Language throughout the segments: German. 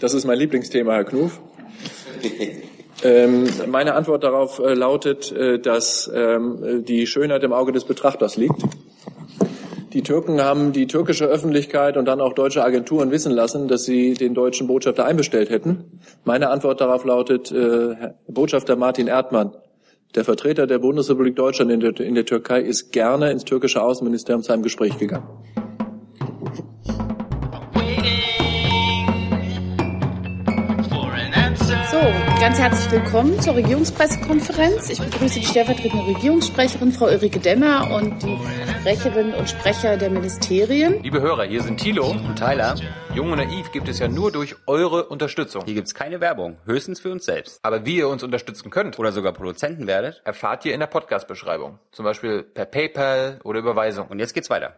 Das ist mein Lieblingsthema, Herr Knuf. Ähm, meine Antwort darauf äh, lautet, äh, dass ähm, die Schönheit im Auge des Betrachters liegt. Die Türken haben die türkische Öffentlichkeit und dann auch deutsche Agenturen wissen lassen, dass sie den deutschen Botschafter einbestellt hätten. Meine Antwort darauf lautet, äh, Botschafter Martin Erdmann, der Vertreter der Bundesrepublik Deutschland in der, in der Türkei, ist gerne ins türkische Außenministerium zu einem Gespräch gegangen. Ganz herzlich willkommen zur Regierungspressekonferenz. Ich begrüße die stellvertretende Regierungssprecherin Frau Ulrike Demmer und die Sprecherinnen und Sprecher der Ministerien. Liebe Hörer, hier sind Thilo und Tyler. Jung und Naiv gibt es ja nur durch eure Unterstützung. Hier gibt es keine Werbung, höchstens für uns selbst. Aber wie ihr uns unterstützen könnt oder sogar Produzenten werdet, erfahrt ihr in der Podcast-Beschreibung. Zum Beispiel per PayPal oder Überweisung. Und jetzt geht's weiter.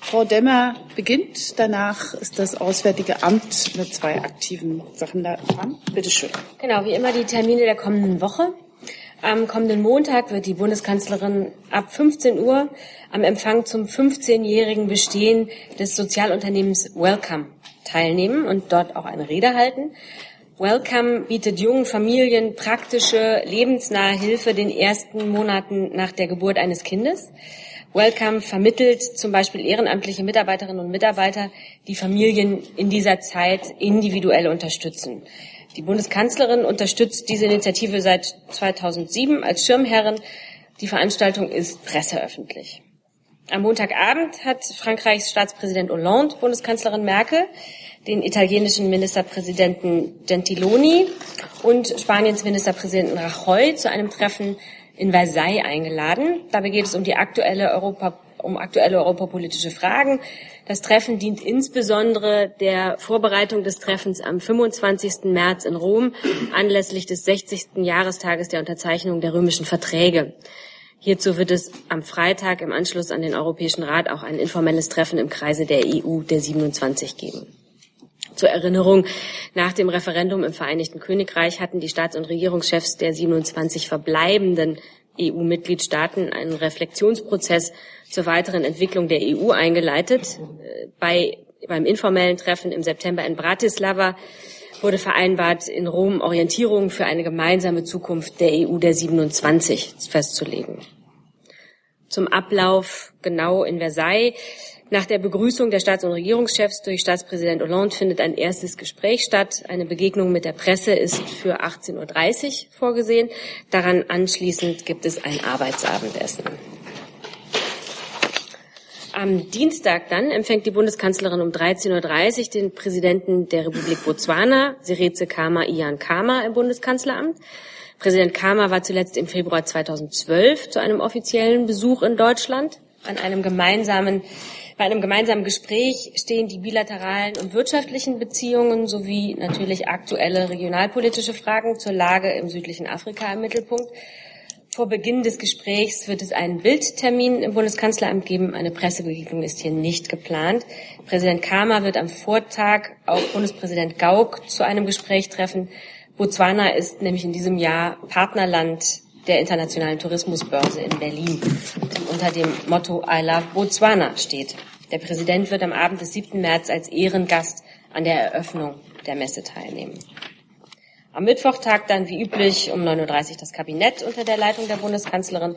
Frau Demmer beginnt. Danach ist das Auswärtige Amt mit zwei aktiven Sachen da dran. Bitte schön. Genau, wie immer die Termine der kommenden Woche. Am kommenden Montag wird die Bundeskanzlerin ab 15 Uhr am Empfang zum 15-jährigen Bestehen des Sozialunternehmens Welcome teilnehmen und dort auch eine Rede halten. Welcome bietet jungen Familien praktische, lebensnahe Hilfe den ersten Monaten nach der Geburt eines Kindes. Welcome vermittelt zum Beispiel ehrenamtliche Mitarbeiterinnen und Mitarbeiter, die Familien in dieser Zeit individuell unterstützen. Die Bundeskanzlerin unterstützt diese Initiative seit 2007 als Schirmherrin. Die Veranstaltung ist presseöffentlich. Am Montagabend hat Frankreichs Staatspräsident Hollande Bundeskanzlerin Merkel den italienischen Ministerpräsidenten Gentiloni und Spaniens Ministerpräsidenten Rajoy zu einem Treffen in Versailles eingeladen. Dabei geht es um die aktuelle Europa um aktuelle europapolitische Fragen. Das Treffen dient insbesondere der Vorbereitung des Treffens am 25. März in Rom anlässlich des 60. Jahrestages der Unterzeichnung der römischen Verträge. Hierzu wird es am Freitag im Anschluss an den Europäischen Rat auch ein informelles Treffen im Kreise der EU der 27 geben. Zur Erinnerung, nach dem Referendum im Vereinigten Königreich hatten die Staats- und Regierungschefs der 27 verbleibenden EU-Mitgliedstaaten einen Reflexionsprozess zur weiteren Entwicklung der EU eingeleitet. Äh, bei, beim informellen Treffen im September in Bratislava wurde vereinbart, in Rom Orientierungen für eine gemeinsame Zukunft der EU der 27 festzulegen. Zum Ablauf genau in Versailles. Nach der Begrüßung der Staats- und Regierungschefs durch Staatspräsident Hollande findet ein erstes Gespräch statt. Eine Begegnung mit der Presse ist für 18.30 Uhr vorgesehen. Daran anschließend gibt es ein Arbeitsabendessen. Am Dienstag dann empfängt die Bundeskanzlerin um 13.30 Uhr den Präsidenten der Republik Botswana, Seretse Kama Ian Kama, im Bundeskanzleramt. Präsident Kama war zuletzt im Februar 2012 zu einem offiziellen Besuch in Deutschland an einem gemeinsamen bei einem gemeinsamen Gespräch stehen die bilateralen und wirtschaftlichen Beziehungen sowie natürlich aktuelle regionalpolitische Fragen zur Lage im südlichen Afrika im Mittelpunkt. Vor Beginn des Gesprächs wird es einen Bildtermin im Bundeskanzleramt geben. Eine Pressebegegnung ist hier nicht geplant. Präsident Kama wird am Vortag auch Bundespräsident Gauck zu einem Gespräch treffen. Botswana ist nämlich in diesem Jahr Partnerland der Internationalen Tourismusbörse in Berlin, die unter dem Motto I Love Botswana steht. Der Präsident wird am Abend des 7. März als Ehrengast an der Eröffnung der Messe teilnehmen. Am Mittwoch tagt dann wie üblich um 9.30 Uhr das Kabinett unter der Leitung der Bundeskanzlerin.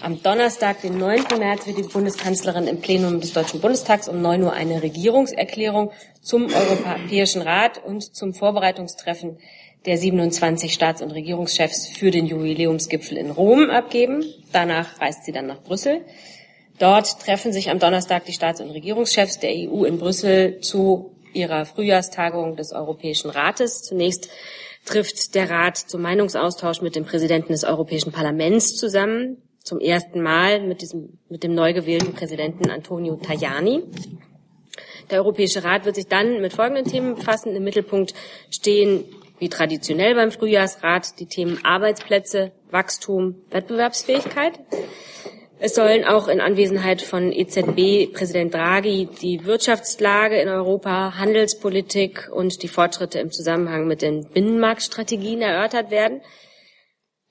Am Donnerstag, den 9. März, wird die Bundeskanzlerin im Plenum des Deutschen Bundestags um 9 Uhr eine Regierungserklärung zum Europäischen Rat und zum Vorbereitungstreffen der 27 Staats- und Regierungschefs für den Jubiläumsgipfel in Rom abgeben. Danach reist sie dann nach Brüssel. Dort treffen sich am Donnerstag die Staats- und Regierungschefs der EU in Brüssel zu ihrer Frühjahrstagung des Europäischen Rates. Zunächst trifft der Rat zum Meinungsaustausch mit dem Präsidenten des Europäischen Parlaments zusammen. Zum ersten Mal mit diesem, mit dem neu gewählten Präsidenten Antonio Tajani. Der Europäische Rat wird sich dann mit folgenden Themen befassen. Im Mittelpunkt stehen wie traditionell beim Frühjahrsrat die Themen Arbeitsplätze, Wachstum, Wettbewerbsfähigkeit. Es sollen auch in Anwesenheit von EZB-Präsident Draghi die Wirtschaftslage in Europa, Handelspolitik und die Fortschritte im Zusammenhang mit den Binnenmarktstrategien erörtert werden.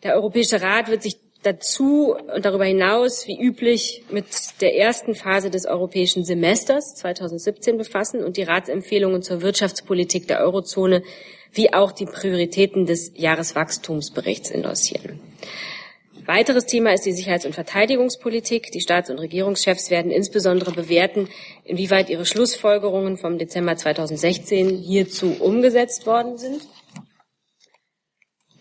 Der Europäische Rat wird sich dazu und darüber hinaus, wie üblich, mit der ersten Phase des europäischen Semesters 2017 befassen und die Ratsempfehlungen zur Wirtschaftspolitik der Eurozone wie auch die Prioritäten des Jahreswachstumsberichts endossieren. Weiteres Thema ist die Sicherheits- und Verteidigungspolitik. Die Staats- und Regierungschefs werden insbesondere bewerten, inwieweit ihre Schlussfolgerungen vom Dezember 2016 hierzu umgesetzt worden sind.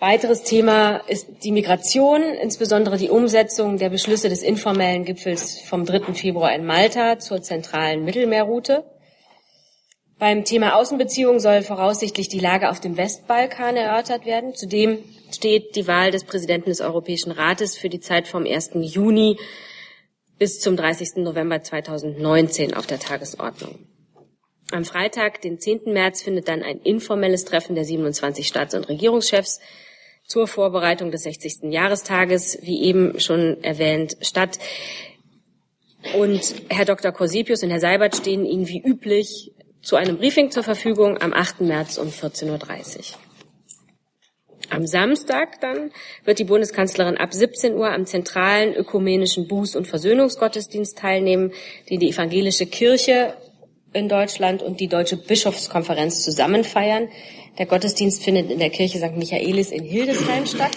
Weiteres Thema ist die Migration, insbesondere die Umsetzung der Beschlüsse des informellen Gipfels vom 3. Februar in Malta zur zentralen Mittelmeerroute. Beim Thema Außenbeziehungen soll voraussichtlich die Lage auf dem Westbalkan erörtert werden. Zudem steht die Wahl des Präsidenten des Europäischen Rates für die Zeit vom 1. Juni bis zum 30. November 2019 auf der Tagesordnung. Am Freitag, den 10. März, findet dann ein informelles Treffen der 27 Staats- und Regierungschefs zur Vorbereitung des 60. Jahrestages, wie eben schon erwähnt, statt. Und Herr Dr. Corsipius und Herr Seibert stehen Ihnen wie üblich zu einem Briefing zur Verfügung am 8. März um 14.30 Uhr. Am Samstag dann wird die Bundeskanzlerin ab 17 Uhr am zentralen ökumenischen Buß- und Versöhnungsgottesdienst teilnehmen, den die evangelische Kirche in Deutschland und die Deutsche Bischofskonferenz zusammen feiern. Der Gottesdienst findet in der Kirche St. Michaelis in Hildesheim statt.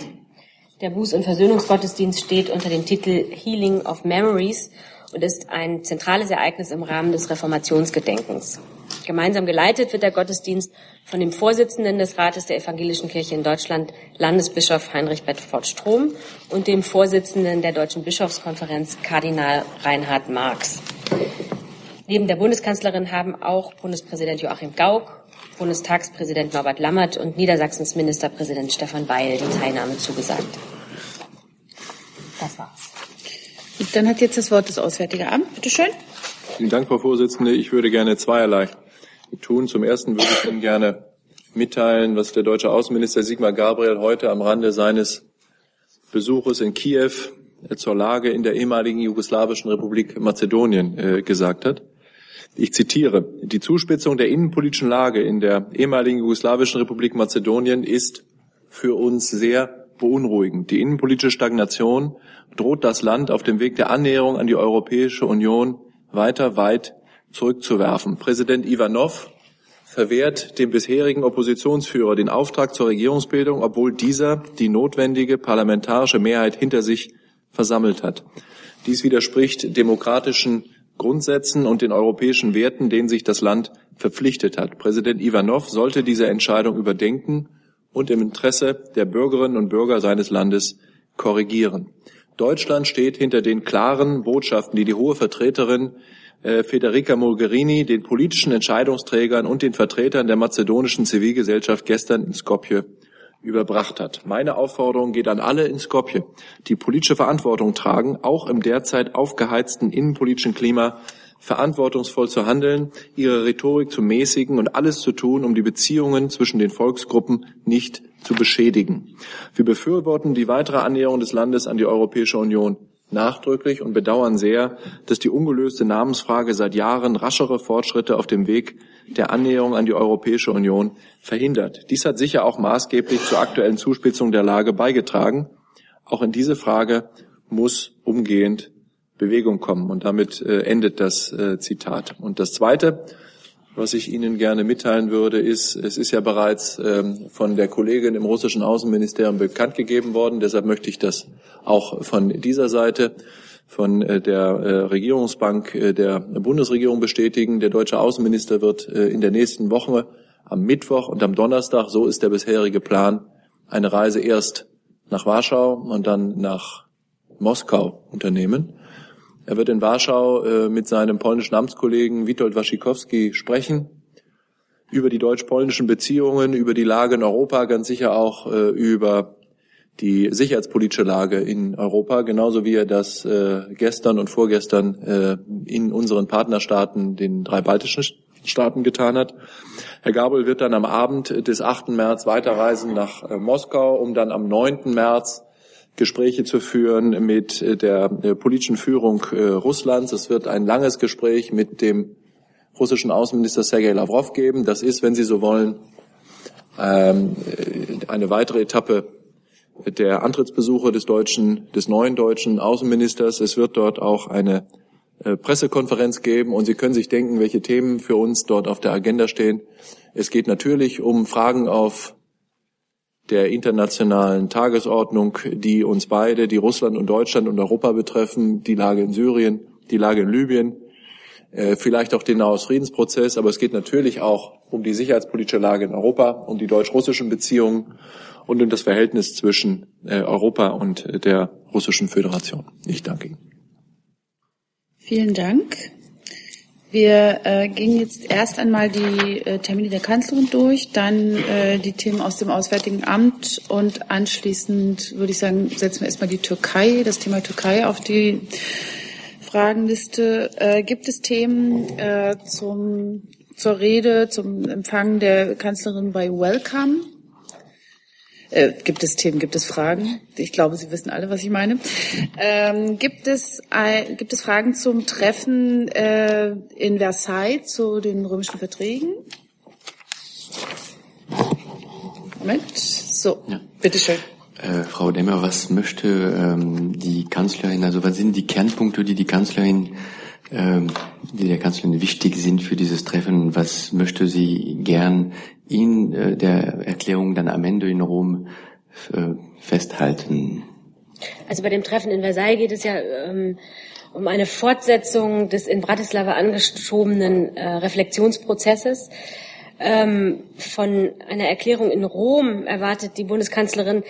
Der Buß- und Versöhnungsgottesdienst steht unter dem Titel Healing of Memories und ist ein zentrales Ereignis im Rahmen des Reformationsgedenkens. Gemeinsam geleitet wird der Gottesdienst von dem Vorsitzenden des Rates der Evangelischen Kirche in Deutschland, Landesbischof Heinrich Bedford Strom, und dem Vorsitzenden der Deutschen Bischofskonferenz, Kardinal Reinhard Marx. Neben der Bundeskanzlerin haben auch Bundespräsident Joachim Gauck, Bundestagspräsident Norbert Lammert und Niedersachsens Ministerpräsident Stefan Weil die Teilnahme zugesagt. Das war's. Dann hat jetzt das Wort das Auswärtige Amt. Bitte schön. Vielen Dank, Frau Vorsitzende. Ich würde gerne zweierlei tun. Zum Ersten würde ich Ihnen gerne mitteilen, was der deutsche Außenminister Sigmar Gabriel heute am Rande seines Besuches in Kiew zur Lage in der ehemaligen jugoslawischen Republik Mazedonien äh, gesagt hat. Ich zitiere, die Zuspitzung der innenpolitischen Lage in der ehemaligen jugoslawischen Republik Mazedonien ist für uns sehr beunruhigend. Die innenpolitische Stagnation droht das Land auf dem Weg der Annäherung an die Europäische Union weiter weit zurückzuwerfen. Präsident Ivanov verwehrt dem bisherigen Oppositionsführer den Auftrag zur Regierungsbildung, obwohl dieser die notwendige parlamentarische Mehrheit hinter sich versammelt hat. Dies widerspricht demokratischen Grundsätzen und den europäischen Werten, denen sich das Land verpflichtet hat. Präsident Ivanov sollte diese Entscheidung überdenken und im Interesse der Bürgerinnen und Bürger seines Landes korrigieren. Deutschland steht hinter den klaren Botschaften, die die hohe Vertreterin Federica Mogherini den politischen Entscheidungsträgern und den Vertretern der mazedonischen Zivilgesellschaft gestern in Skopje überbracht hat. Meine Aufforderung geht an alle in Skopje, die politische Verantwortung tragen, auch im derzeit aufgeheizten innenpolitischen Klima verantwortungsvoll zu handeln, ihre Rhetorik zu mäßigen und alles zu tun, um die Beziehungen zwischen den Volksgruppen nicht zu beschädigen. Wir befürworten die weitere Annäherung des Landes an die Europäische Union nachdrücklich und bedauern sehr, dass die ungelöste Namensfrage seit Jahren raschere Fortschritte auf dem Weg der Annäherung an die Europäische Union verhindert. Dies hat sicher auch maßgeblich zur aktuellen Zuspitzung der Lage beigetragen. Auch in diese Frage muss umgehend Bewegung kommen. Und damit äh, endet das äh, Zitat. Und das Zweite, was ich Ihnen gerne mitteilen würde, ist, es ist ja bereits ähm, von der Kollegin im russischen Außenministerium bekannt gegeben worden. Deshalb möchte ich das auch von dieser Seite von äh, der äh, Regierungsbank äh, der Bundesregierung bestätigen. Der deutsche Außenminister wird in der nächsten Woche am Mittwoch und am Donnerstag, so ist der bisherige Plan, eine Reise erst nach Warschau und dann nach Moskau unternehmen. Er wird in Warschau mit seinem polnischen Amtskollegen Witold Wasikowski sprechen über die deutsch-polnischen Beziehungen, über die Lage in Europa, ganz sicher auch über die sicherheitspolitische Lage in Europa, genauso wie er das äh, gestern und vorgestern äh, in unseren Partnerstaaten, den drei baltischen Staaten getan hat. Herr Gabel wird dann am Abend des 8. März weiterreisen nach äh, Moskau, um dann am 9. März Gespräche zu führen mit äh, der, der politischen Führung äh, Russlands. Es wird ein langes Gespräch mit dem russischen Außenminister Sergei Lavrov geben. Das ist, wenn Sie so wollen, ähm, eine weitere Etappe der Antrittsbesuche des deutschen, des neuen deutschen Außenministers. Es wird dort auch eine äh, Pressekonferenz geben und Sie können sich denken, welche Themen für uns dort auf der Agenda stehen. Es geht natürlich um Fragen auf der internationalen Tagesordnung, die uns beide, die Russland und Deutschland und Europa betreffen, die Lage in Syrien, die Lage in Libyen, äh, vielleicht auch den Nahostfriedensprozess, aber es geht natürlich auch um die sicherheitspolitische Lage in Europa, um die deutsch-russischen Beziehungen und um das Verhältnis zwischen äh, Europa und der Russischen Föderation. Ich danke Ihnen. Vielen Dank. Wir äh, gehen jetzt erst einmal die äh, Termine der Kanzlerin durch, dann äh, die Themen aus dem Auswärtigen Amt und anschließend würde ich sagen, setzen wir erstmal die Türkei, das Thema Türkei auf die Fragenliste. Äh, gibt es Themen äh, zum, zur Rede, zum Empfang der Kanzlerin bei Welcome? Äh, gibt es Themen, gibt es Fragen? Ich glaube, Sie wissen alle, was ich meine. Ähm, gibt, es, äh, gibt es Fragen zum Treffen äh, in Versailles zu den römischen Verträgen? Moment. So, ja. bitteschön. Äh, Frau Demmer, was möchte ähm, die Kanzlerin, also was sind die Kernpunkte, die die Kanzlerin, die der Kanzlerin wichtig sind für dieses Treffen? Was möchte sie gern in äh, der Erklärung dann am Ende in Rom äh, festhalten? Also bei dem Treffen in Versailles geht es ja ähm, um eine Fortsetzung des in Bratislava angeschobenen äh, Reflexionsprozesses. Ähm, von einer Erklärung in Rom erwartet die Bundeskanzlerin,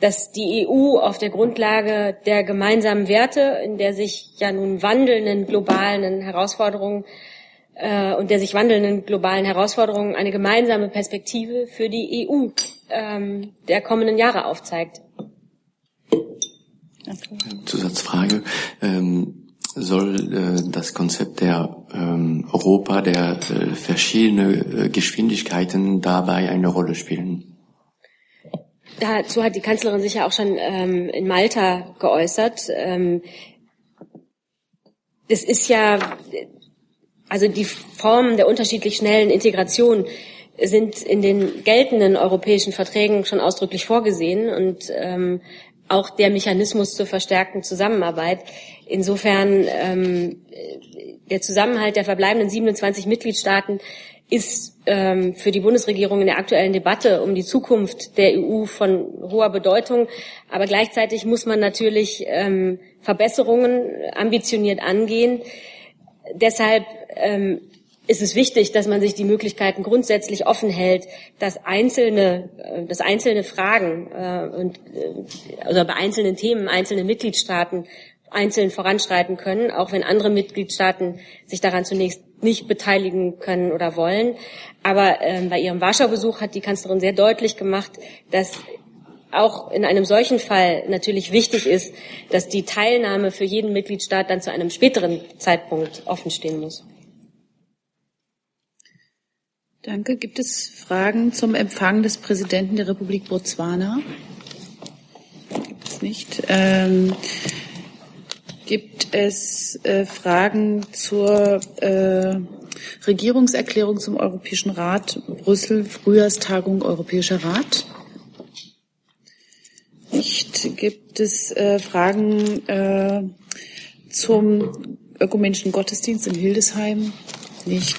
dass die EU auf der Grundlage der gemeinsamen Werte, in der sich ja nun wandelnden globalen Herausforderungen äh, und der sich wandelnden globalen Herausforderungen eine gemeinsame Perspektive für die EU ähm, der kommenden Jahre aufzeigt. Zusatzfrage. Ähm, soll äh, das Konzept der ähm, Europa, der äh, verschiedene äh, Geschwindigkeiten dabei eine Rolle spielen? Dazu hat die Kanzlerin sich ja auch schon ähm, in Malta geäußert. Ähm, es ist ja also die Formen der unterschiedlich schnellen Integration sind in den geltenden europäischen Verträgen schon ausdrücklich vorgesehen und ähm, auch der Mechanismus zur verstärkten Zusammenarbeit. Insofern ähm, der Zusammenhalt der verbleibenden 27 Mitgliedstaaten ist ähm, für die Bundesregierung in der aktuellen Debatte um die Zukunft der EU von hoher Bedeutung. Aber gleichzeitig muss man natürlich ähm, Verbesserungen ambitioniert angehen. Deshalb ähm, ist es wichtig, dass man sich die Möglichkeiten grundsätzlich offen hält, dass einzelne, äh, dass einzelne Fragen äh, und äh, also bei einzelnen Themen einzelne Mitgliedstaaten einzeln voranschreiten können, auch wenn andere Mitgliedstaaten sich daran zunächst nicht beteiligen können oder wollen. Aber ähm, bei ihrem Warschau-Besuch hat die Kanzlerin sehr deutlich gemacht, dass auch in einem solchen Fall natürlich wichtig ist, dass die Teilnahme für jeden Mitgliedstaat dann zu einem späteren Zeitpunkt offenstehen muss. Danke. Gibt es Fragen zum Empfang des Präsidenten der Republik Botswana? Gibt es nicht. Ähm, gibt es äh, Fragen zur äh, Regierungserklärung zum Europäischen Rat Brüssel, Frühjahrstagung Europäischer Rat? Nicht. Gibt es äh, Fragen äh, zum ökumenischen Gottesdienst in Hildesheim? Nicht.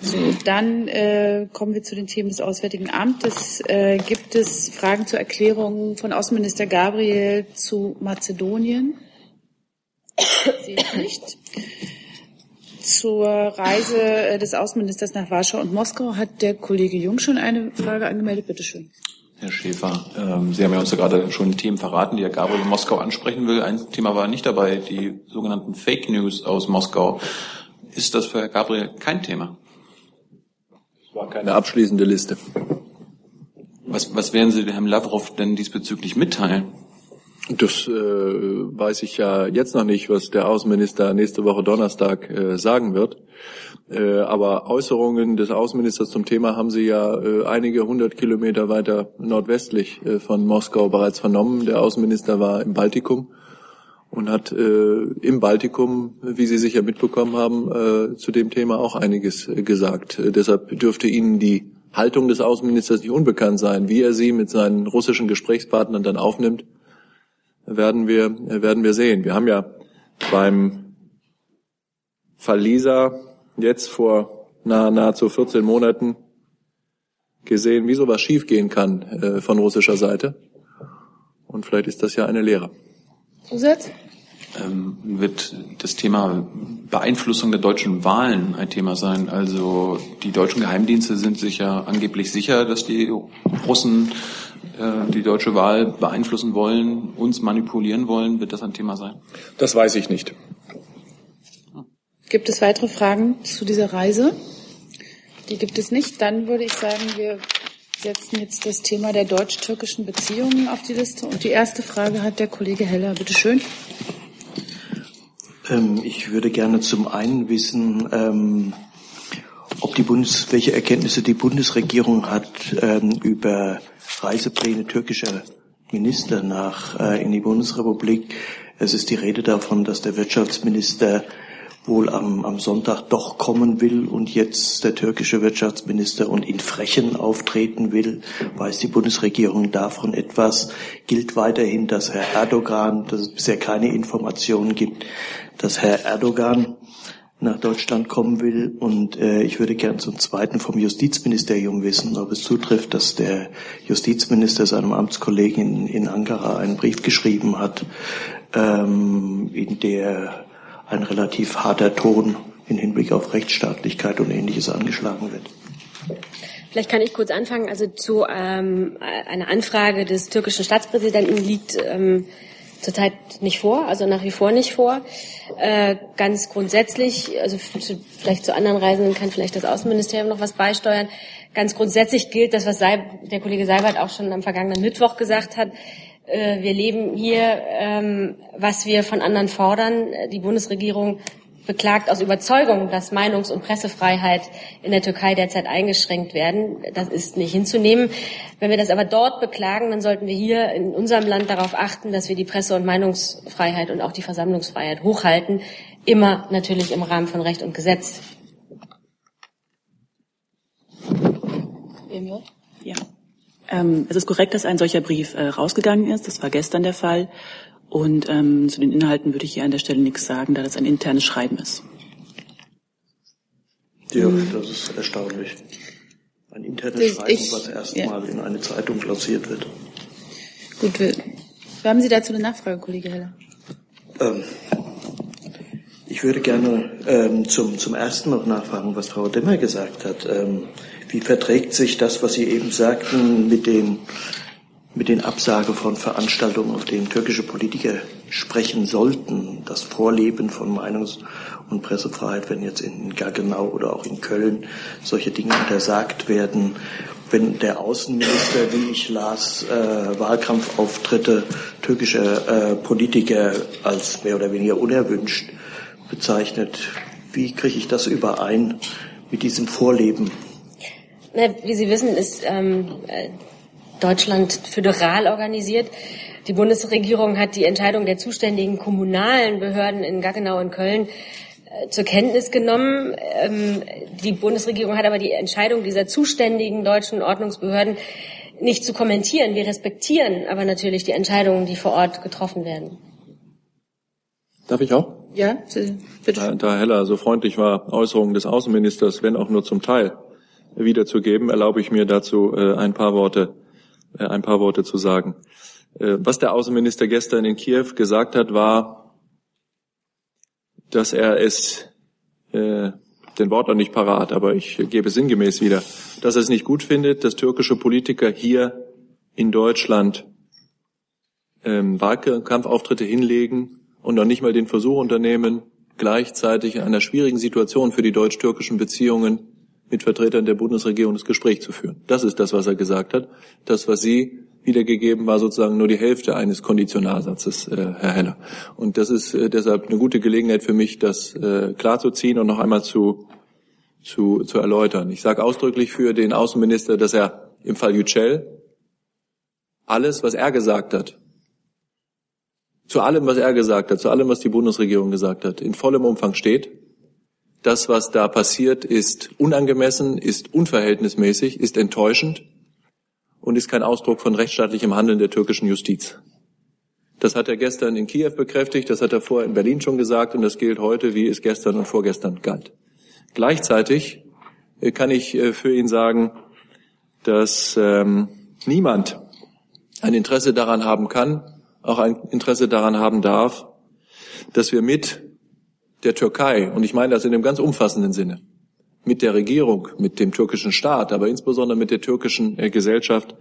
So, dann äh, kommen wir zu den Themen des Auswärtigen Amtes. Äh, gibt es Fragen zur Erklärung von Außenminister Gabriel zu Mazedonien? Sehe ich nicht. Zur Reise äh, des Außenministers nach Warschau und Moskau hat der Kollege Jung schon eine Frage angemeldet. Bitte schön. Herr Schäfer, ähm, Sie haben ja uns ja gerade schon Themen verraten, die Herr Gabriel in Moskau ansprechen will. Ein Thema war nicht dabei, die sogenannten Fake News aus Moskau. Ist das für Herr Gabriel kein Thema? war keine abschließende Liste. Was, was werden Sie Herrn Lavrov denn diesbezüglich mitteilen? Das äh, weiß ich ja jetzt noch nicht, was der Außenminister nächste Woche Donnerstag äh, sagen wird. Äh, aber Äußerungen des Außenministers zum Thema haben Sie ja äh, einige hundert Kilometer weiter nordwestlich äh, von Moskau bereits vernommen. Der Außenminister war im Baltikum und hat äh, im Baltikum, wie Sie sicher mitbekommen haben, äh, zu dem Thema auch einiges äh, gesagt. Äh, deshalb dürfte Ihnen die Haltung des Außenministers nicht unbekannt sein. Wie er sie mit seinen russischen Gesprächspartnern dann aufnimmt, werden wir, werden wir sehen. Wir haben ja beim Lisa jetzt vor nah, nahezu 14 Monaten gesehen, wie sowas schiefgehen kann äh, von russischer Seite. Und vielleicht ist das ja eine Lehre. Zusatz? Ähm, wird das Thema Beeinflussung der deutschen Wahlen ein Thema sein? Also die deutschen Geheimdienste sind sich ja angeblich sicher, dass die Russen äh, die deutsche Wahl beeinflussen wollen, uns manipulieren wollen. Wird das ein Thema sein? Das weiß ich nicht. Gibt es weitere Fragen zu dieser Reise? Die gibt es nicht. Dann würde ich sagen, wir setzen jetzt das Thema der deutsch-türkischen Beziehungen auf die Liste. Und die erste Frage hat der Kollege Heller. Bitte schön. Ähm, ich würde gerne zum einen wissen, ähm, ob die Bundes, welche Erkenntnisse die Bundesregierung hat ähm, über Reisepläne türkischer Minister nach äh, in die Bundesrepublik. Es ist die Rede davon, dass der Wirtschaftsminister wohl am, am Sonntag doch kommen will und jetzt der türkische Wirtschaftsminister und in Frechen auftreten will. Weiß die Bundesregierung davon etwas? Gilt weiterhin, dass Herr Erdogan, dass es bisher keine Informationen gibt, dass Herr Erdogan nach Deutschland kommen will. Und äh, ich würde gern zum Zweiten vom Justizministerium wissen, ob es zutrifft, dass der Justizminister seinem Amtskollegen in, in Ankara einen Brief geschrieben hat, ähm, in der ein relativ harter Ton in Hinblick auf Rechtsstaatlichkeit und Ähnliches angeschlagen wird. Vielleicht kann ich kurz anfangen. Also zu ähm, einer Anfrage des türkischen Staatspräsidenten liegt ähm, zurzeit nicht vor, also nach wie vor nicht vor. Äh, ganz grundsätzlich, also vielleicht zu anderen Reisenden kann vielleicht das Außenministerium noch was beisteuern. Ganz grundsätzlich gilt das, was der Kollege Seibert auch schon am vergangenen Mittwoch gesagt hat. Äh, wir leben hier, ähm, was wir von anderen fordern. Die Bundesregierung beklagt aus Überzeugung, dass Meinungs- und Pressefreiheit in der Türkei derzeit eingeschränkt werden. Das ist nicht hinzunehmen. Wenn wir das aber dort beklagen, dann sollten wir hier in unserem Land darauf achten, dass wir die Presse- und Meinungsfreiheit und auch die Versammlungsfreiheit hochhalten. Immer natürlich im Rahmen von Recht und Gesetz. Ja. Ähm, es ist korrekt, dass ein solcher Brief äh, rausgegangen ist. Das war gestern der Fall. Und ähm, zu den Inhalten würde ich hier an der Stelle nichts sagen, da das ein internes Schreiben ist. Ja, das ist erstaunlich. Ein internes Das Schreiben, ich- was erstmal in eine Zeitung lanciert wird. Gut, wir, haben Sie dazu eine Nachfrage, Kollege Heller? Ähm, ich würde gerne ähm, zum, zum ersten noch nachfragen, was Frau Demmer gesagt hat. Ähm, wie verträgt sich das, was Sie eben sagten, mit den, mit den Absage von Veranstaltungen, auf denen türkische Politiker sprechen sollten? Das Vorleben von Meinungs- und Pressefreiheit, wenn jetzt in Gaggenau oder auch in Köln solche Dinge untersagt werden. Wenn der Außenminister, wie ich las, äh, Wahlkampfauftritte türkischer äh, Politiker als mehr oder weniger unerwünscht bezeichnet, wie kriege ich das überein mit diesem Vorleben? Na, wie Sie wissen, ist ähm, äh, Deutschland föderal organisiert. Die Bundesregierung hat die Entscheidung der zuständigen kommunalen Behörden in Gaggenau und Köln äh, zur Kenntnis genommen. Ähm, die Bundesregierung hat aber die Entscheidung dieser zuständigen deutschen Ordnungsbehörden nicht zu kommentieren. Wir respektieren aber natürlich die Entscheidungen, die vor Ort getroffen werden. Darf ich auch? Ja, bitte. Da, da Heller so freundlich war, Äußerungen des Außenministers, wenn auch nur zum Teil, wiederzugeben, erlaube ich mir dazu äh, ein paar Worte, äh, ein paar Worte zu sagen. Äh, was der Außenminister gestern in Kiew gesagt hat, war, dass er es, äh, den Wort noch nicht parat, aber ich gebe sinngemäß wieder, dass er es nicht gut findet, dass türkische Politiker hier in Deutschland ähm, Wahlkampfauftritte hinlegen und noch nicht mal den Versuch unternehmen, gleichzeitig in einer schwierigen Situation für die deutsch-türkischen Beziehungen mit Vertretern der Bundesregierung das Gespräch zu führen. Das ist das, was er gesagt hat. Das, was Sie wiedergegeben, war sozusagen nur die Hälfte eines Konditionalsatzes, äh, Herr Heller. Und das ist äh, deshalb eine gute Gelegenheit für mich, das äh, klarzuziehen und noch einmal zu, zu, zu erläutern. Ich sage ausdrücklich für den Außenminister, dass er im Fall Yücel alles, was er gesagt hat, zu allem, was er gesagt hat, zu allem, was die Bundesregierung gesagt hat, in vollem Umfang steht, Das, was da passiert, ist unangemessen, ist unverhältnismäßig, ist enttäuschend und ist kein Ausdruck von rechtsstaatlichem Handeln der türkischen Justiz. Das hat er gestern in Kiew bekräftigt, das hat er vorher in Berlin schon gesagt und das gilt heute, wie es gestern und vorgestern galt. Gleichzeitig äh, kann ich äh, für ihn sagen, dass ähm, niemand ein Interesse daran haben kann, auch ein Interesse daran haben darf, dass wir mit der Türkei, und ich meine das in einem ganz umfassenden Sinne, mit der Regierung, mit dem türkischen Staat, aber insbesondere mit der türkischen äh, Gesellschaft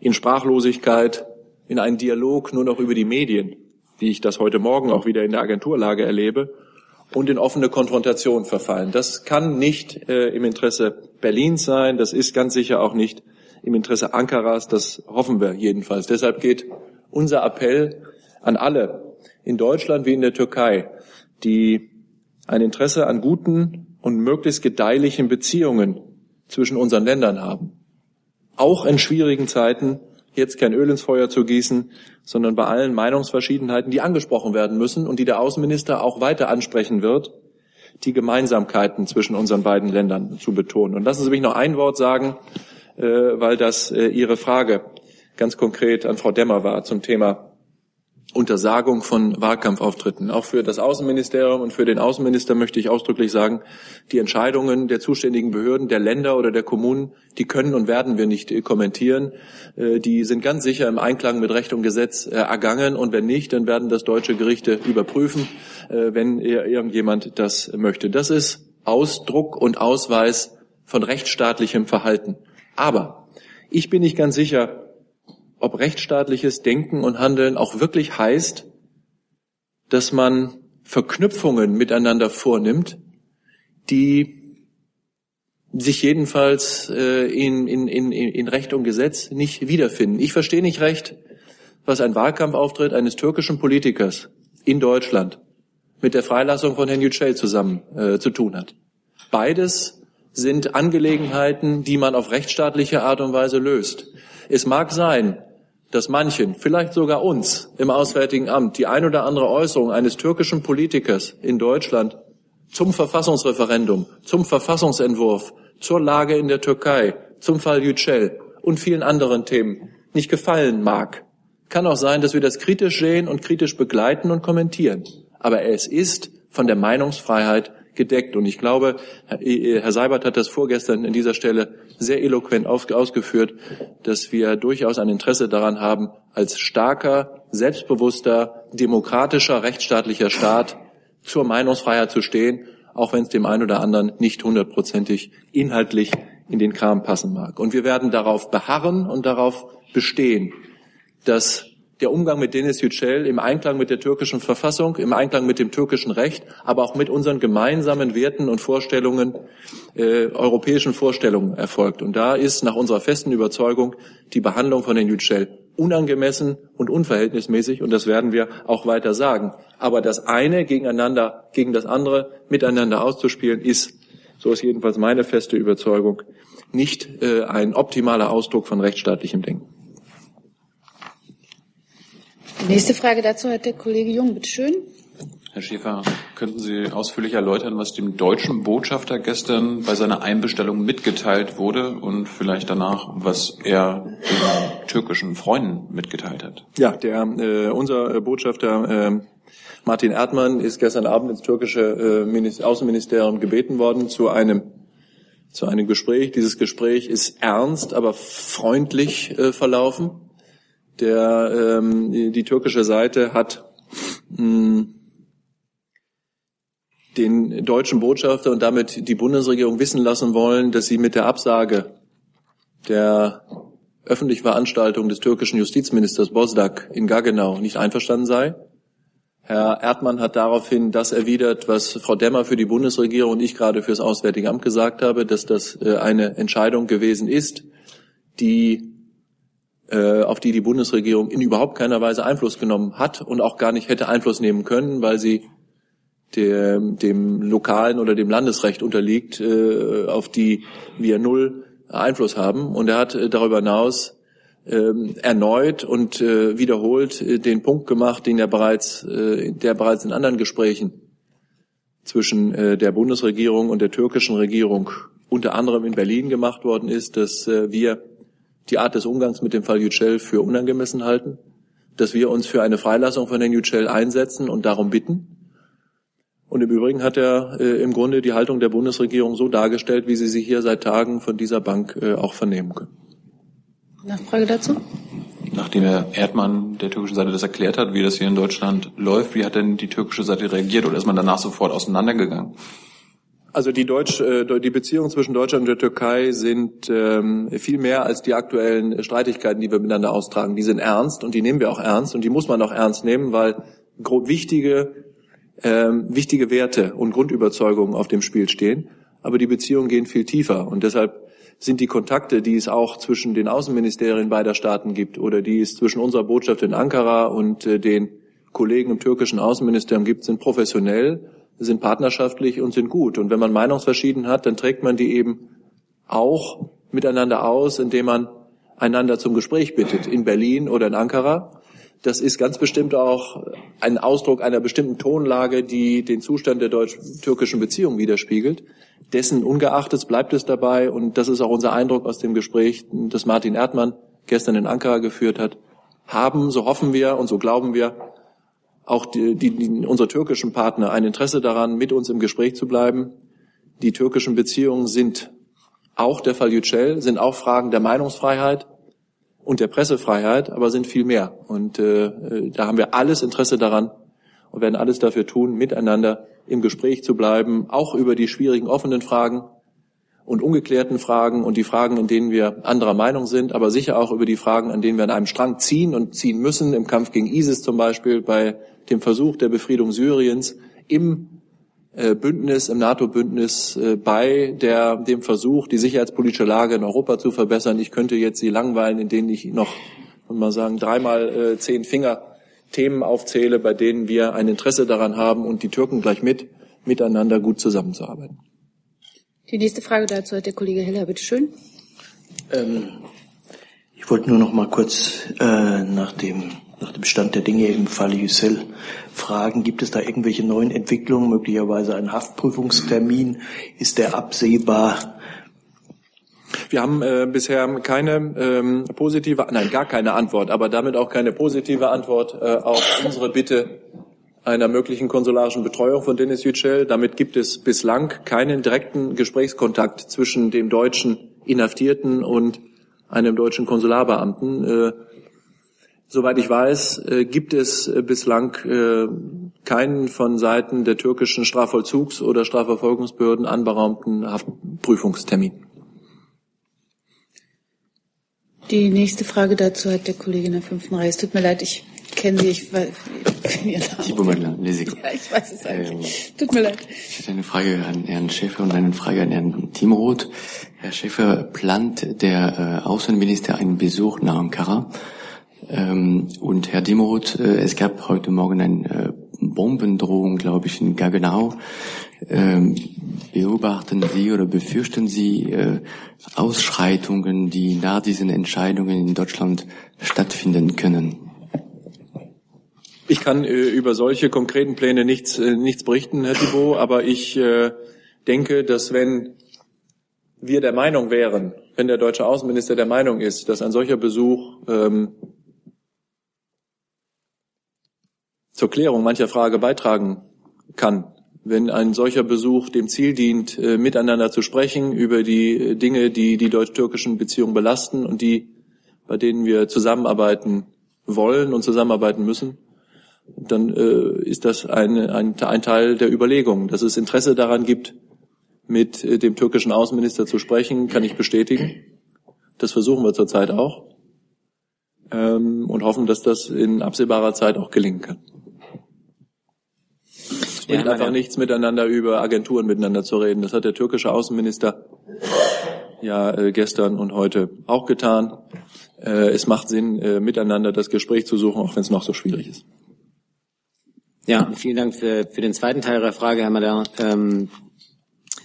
in Sprachlosigkeit, in einen Dialog nur noch über die Medien, wie ich das heute Morgen auch wieder in der Agenturlage erlebe, und in offene Konfrontation verfallen. Das kann nicht äh, im Interesse Berlins sein, das ist ganz sicher auch nicht im Interesse Ankaras, das hoffen wir jedenfalls. Deshalb geht unser Appell an alle in Deutschland wie in der Türkei, die ein Interesse an guten und möglichst gedeihlichen Beziehungen zwischen unseren Ländern haben. Auch in schwierigen Zeiten jetzt kein Öl ins Feuer zu gießen, sondern bei allen Meinungsverschiedenheiten, die angesprochen werden müssen und die der Außenminister auch weiter ansprechen wird, die Gemeinsamkeiten zwischen unseren beiden Ländern zu betonen. Und lassen Sie mich noch ein Wort sagen, äh, weil das äh, Ihre Frage ganz konkret an Frau Demmer war zum Thema Untersagung von Wahlkampfauftritten. Auch für das Außenministerium und für den Außenminister möchte ich ausdrücklich sagen, die Entscheidungen der zuständigen Behörden, der Länder oder der Kommunen, die können und werden wir nicht äh, kommentieren. Äh, die sind ganz sicher im Einklang mit Recht und Gesetz äh, ergangen und wenn nicht, dann werden das deutsche Gerichte überprüfen, wenn irgendjemand das möchte. Das ist Ausdruck und Ausweis von rechtsstaatlichem Verhalten. Aber ich bin nicht ganz sicher, ob rechtsstaatliches Denken und Handeln auch wirklich heißt, dass man Verknüpfungen miteinander vornimmt, die sich jedenfalls äh, in, in, in, in Recht und Gesetz nicht wiederfinden. Ich verstehe nicht recht, was ein Wahlkampfauftritt eines türkischen Politikers in Deutschland mit der Freilassung von Herrn Yücel zusammen äh, zu tun hat. Beides sind Angelegenheiten, die man auf rechtsstaatliche Art und Weise löst. Es mag sein, dass manchen, vielleicht sogar uns im Auswärtigen Amt, die ein oder andere Äußerung eines türkischen Politikers in Deutschland zum Verfassungsreferendum, zum Verfassungsentwurf, zur Lage in der Türkei, zum Fall Yücel und vielen anderen Themen nicht gefallen mag. Kann auch sein, dass wir das kritisch sehen und kritisch begleiten und kommentieren. Aber es ist von der Meinungsfreiheit gedeckt. Und ich glaube, Herr Seibert hat das vorgestern an dieser Stelle sehr eloquent ausgeführt, dass wir durchaus ein Interesse daran haben, als starker, selbstbewusster, demokratischer, rechtsstaatlicher Staat zur Meinungsfreiheit zu stehen, auch wenn es dem einen oder anderen nicht hundertprozentig inhaltlich in den Kram passen mag. Und wir werden darauf beharren und darauf bestehen, dass der Umgang mit Deniz Yücel im Einklang mit der türkischen Verfassung, im Einklang mit dem türkischen Recht, aber auch mit unseren gemeinsamen Werten und Vorstellungen, äh, europäischen Vorstellungen erfolgt. Und da ist nach unserer festen Überzeugung die Behandlung von Herrn Yücel unangemessen und unverhältnismäßig und das werden wir auch weiter sagen. Aber das eine gegeneinander, gegen das andere miteinander auszuspielen, ist, so ist jedenfalls meine feste Überzeugung, nicht äh, ein optimaler Ausdruck von rechtsstaatlichem Denken. Nächste Frage dazu hat der Kollege Jung, bitte schön. Herr Schäfer, könnten Sie ausführlich erläutern, was dem deutschen Botschafter gestern bei seiner Einbestellung mitgeteilt wurde und vielleicht danach, was er den türkischen Freunden mitgeteilt hat? Ja, der, äh, unser Botschafter äh, Martin Erdmann ist gestern Abend ins türkische äh, Außenministerium gebeten worden zu einem zu einem Gespräch. Dieses Gespräch ist ernst, aber freundlich äh, verlaufen. Der, ähm, die, türkische Seite hat mh, hm, den deutschen Botschafter und damit die Bundesregierung wissen lassen wollen, dass sie mit der Absage der öffentlichen Veranstaltung des türkischen Justizministers Bosdak in Gaggenau nicht einverstanden sei. Herr Erdmann hat daraufhin das erwidert, was Frau Demmer für die Bundesregierung und ich gerade fürs Auswärtige Amt gesagt habe, dass das äh, eine Entscheidung gewesen ist, die auf die die Bundesregierung in überhaupt keiner Weise Einfluss genommen hat und auch gar nicht hätte Einfluss nehmen können, weil sie dem, dem lokalen oder dem Landesrecht unterliegt, äh, auf die wir null Einfluss haben. Und er hat äh, darüber hinaus ähm, erneut und wiederholt den Punkt gemacht, den er bereits, der bereits in anderen Gesprächen zwischen äh, der Bundesregierung und der türkischen Regierung unter anderem in Berlin gemacht worden ist, dass äh, wir die Art des Umgangs mit dem Fall Yücel für unangemessen halten, dass wir uns für eine Freilassung von Herrn Yücel einsetzen und darum bitten. Und im Übrigen hat er äh, im Grunde die Haltung der Bundesregierung so dargestellt, wie Sie sie hier seit Tagen von dieser Bank äh, auch vernehmen können. Nachfrage dazu? Nachdem Herr Erdmann der türkischen Seite das erklärt hat, wie das hier in Deutschland läuft, wie hat denn die türkische Seite reagiert oder ist man danach sofort auseinandergegangen? Also die, Deutsch, äh, die Beziehungen zwischen Deutschland und der Türkei sind ähm, viel mehr als die aktuellen Streitigkeiten, die wir miteinander austragen. Die sind ernst und die nehmen wir auch ernst und die muss man auch ernst nehmen, weil wichtige, ähm, wichtige Werte und Grundüberzeugungen auf dem Spiel stehen. Aber die Beziehungen gehen viel tiefer und deshalb sind die Kontakte, die es auch zwischen den Außenministerien beider Staaten gibt oder die es zwischen unserer Botschaft in Ankara und äh, den Kollegen im türkischen Außenministerium gibt, sind professionell sind partnerschaftlich und sind gut. Und wenn man Meinungsverschiedenheit hat, dann trägt man die eben auch miteinander aus, indem man einander zum Gespräch bittet, in Berlin oder in Ankara. Das ist ganz bestimmt auch ein Ausdruck einer bestimmten Tonlage, die den Zustand der deutsch-türkischen Beziehung widerspiegelt. Dessen ungeachtet bleibt es dabei, und das ist auch unser Eindruck aus dem Gespräch, das Martin Erdmann gestern in Ankara geführt hat, haben, so hoffen wir und so glauben wir, auch die, die, unsere türkischen Partner ein Interesse daran, mit uns im Gespräch zu bleiben. Die türkischen Beziehungen sind auch der Fall Yücel, sind auch Fragen der Meinungsfreiheit und der Pressefreiheit, aber sind viel mehr. Und äh, äh, da haben wir alles Interesse daran und werden alles dafür tun, miteinander im Gespräch zu bleiben, auch über die schwierigen offenen Fragen und ungeklärten Fragen und die Fragen, in denen wir anderer Meinung sind, aber sicher auch über die Fragen, an denen wir an einem Strang ziehen und ziehen müssen, im Kampf gegen ISIS zum Beispiel, bei dem Versuch der Befriedung Syriens im äh, Bündnis, im NATO-Bündnis, äh, bei der, dem Versuch, die sicherheitspolitische Lage in Europa zu verbessern. Ich könnte jetzt Sie langweilen, in denen ich noch, mal sagen, dreimal äh, zehn Finger Themen aufzähle, bei denen wir ein Interesse daran haben und die Türken gleich mit, miteinander gut zusammenzuarbeiten. Die nächste Frage dazu hat der Kollege Heller, bitte schön. Ähm, ich wollte nur noch mal kurz äh, nach dem nach dem Stand der Dinge im Falle Yücel fragen. Gibt es da irgendwelche neuen Entwicklungen, möglicherweise ein Haftprüfungstermin? Ist der absehbar? Wir haben äh, bisher keine ähm, positive, nein, gar keine Antwort, aber damit auch keine positive Antwort äh, auf unsere Bitte einer möglichen konsularischen Betreuung von Dennis Yücel. Damit gibt es bislang keinen direkten Gesprächskontakt zwischen dem deutschen Inhaftierten und einem deutschen Konsularbeamten. Äh, Soweit ich weiß, äh, gibt es äh, bislang äh, keinen von Seiten der türkischen Strafvollzugs- oder Strafverfolgungsbehörden anberaumten Haftprüfungstermin. Die nächste Frage dazu hat der Kollege in der fünften Reihe. Es tut mir leid, ich kenne Sie, ich weiß Möller, Lesig. Ja, ich weiß es eigentlich. Ähm, tut mir leid. Ich hätte eine Frage an Herrn Schäfer und eine Frage an Herrn Timroth. Herr Schäfer, plant der äh, Außenminister einen Besuch nach Ankara? Ähm, und Herr Demuth, äh, es gab heute Morgen eine äh, Bombendrohung, glaube ich, in Gaggenau. Ähm, beobachten Sie oder befürchten Sie äh, Ausschreitungen, die nach diesen Entscheidungen in Deutschland stattfinden können? Ich kann äh, über solche konkreten Pläne nichts, äh, nichts berichten, Herr Thibault, aber ich äh, denke, dass wenn wir der Meinung wären, wenn der deutsche Außenminister der Meinung ist, dass ein solcher Besuch ähm, zur Klärung mancher Frage beitragen kann. Wenn ein solcher Besuch dem Ziel dient, äh, miteinander zu sprechen über die äh, Dinge, die die deutsch-türkischen Beziehungen belasten und die, bei denen wir zusammenarbeiten wollen und zusammenarbeiten müssen, dann äh, ist das ein, ein, ein Teil der Überlegung. Dass es Interesse daran gibt, mit dem türkischen Außenminister zu sprechen, kann ich bestätigen. Das versuchen wir zurzeit auch ähm, und hoffen, dass das in absehbarer Zeit auch gelingen kann bringt ja, einfach nichts miteinander über Agenturen miteinander zu reden. Das hat der türkische Außenminister ja äh, gestern und heute auch getan. Äh, es macht Sinn, äh, miteinander das Gespräch zu suchen, auch wenn es noch so schwierig ist. Ja, vielen Dank für, für den zweiten Teil Ihrer Frage, Herr Mader. Ähm,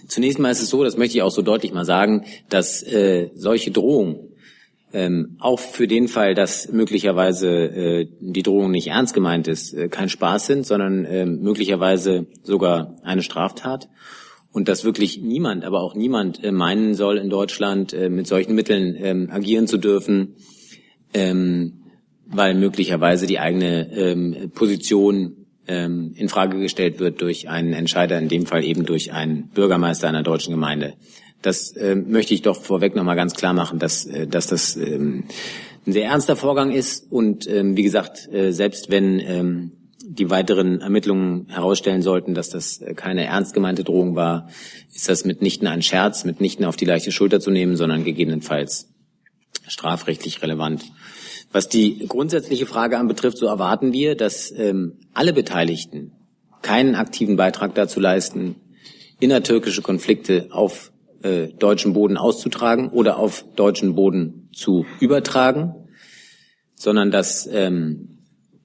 zunächst mal ist es so, das möchte ich auch so deutlich mal sagen, dass äh, solche Drohungen ähm, auch für den Fall, dass möglicherweise äh, die Drohung nicht ernst gemeint ist, äh, kein Spaß sind, sondern äh, möglicherweise sogar eine Straftat. Und dass wirklich niemand, aber auch niemand äh, meinen soll, in Deutschland äh, mit solchen Mitteln ähm, agieren zu dürfen, ähm, weil möglicherweise die eigene ähm, Position ähm, in Frage gestellt wird durch einen Entscheider, in dem Fall eben durch einen Bürgermeister einer deutschen Gemeinde. Das äh, möchte ich doch vorweg nochmal ganz klar machen, dass, äh, dass das ähm, ein sehr ernster Vorgang ist und ähm, wie gesagt, äh, selbst wenn ähm, die weiteren Ermittlungen herausstellen sollten, dass das äh, keine ernst gemeinte Drohung war, ist das mitnichten ein Scherz, mitnichten auf die leichte Schulter zu nehmen, sondern gegebenenfalls strafrechtlich relevant. Was die grundsätzliche Frage anbetrifft, so erwarten wir, dass ähm, alle Beteiligten keinen aktiven Beitrag dazu leisten, innertürkische Konflikte auf äh, deutschen Boden auszutragen oder auf deutschen Boden zu übertragen, sondern dass ähm,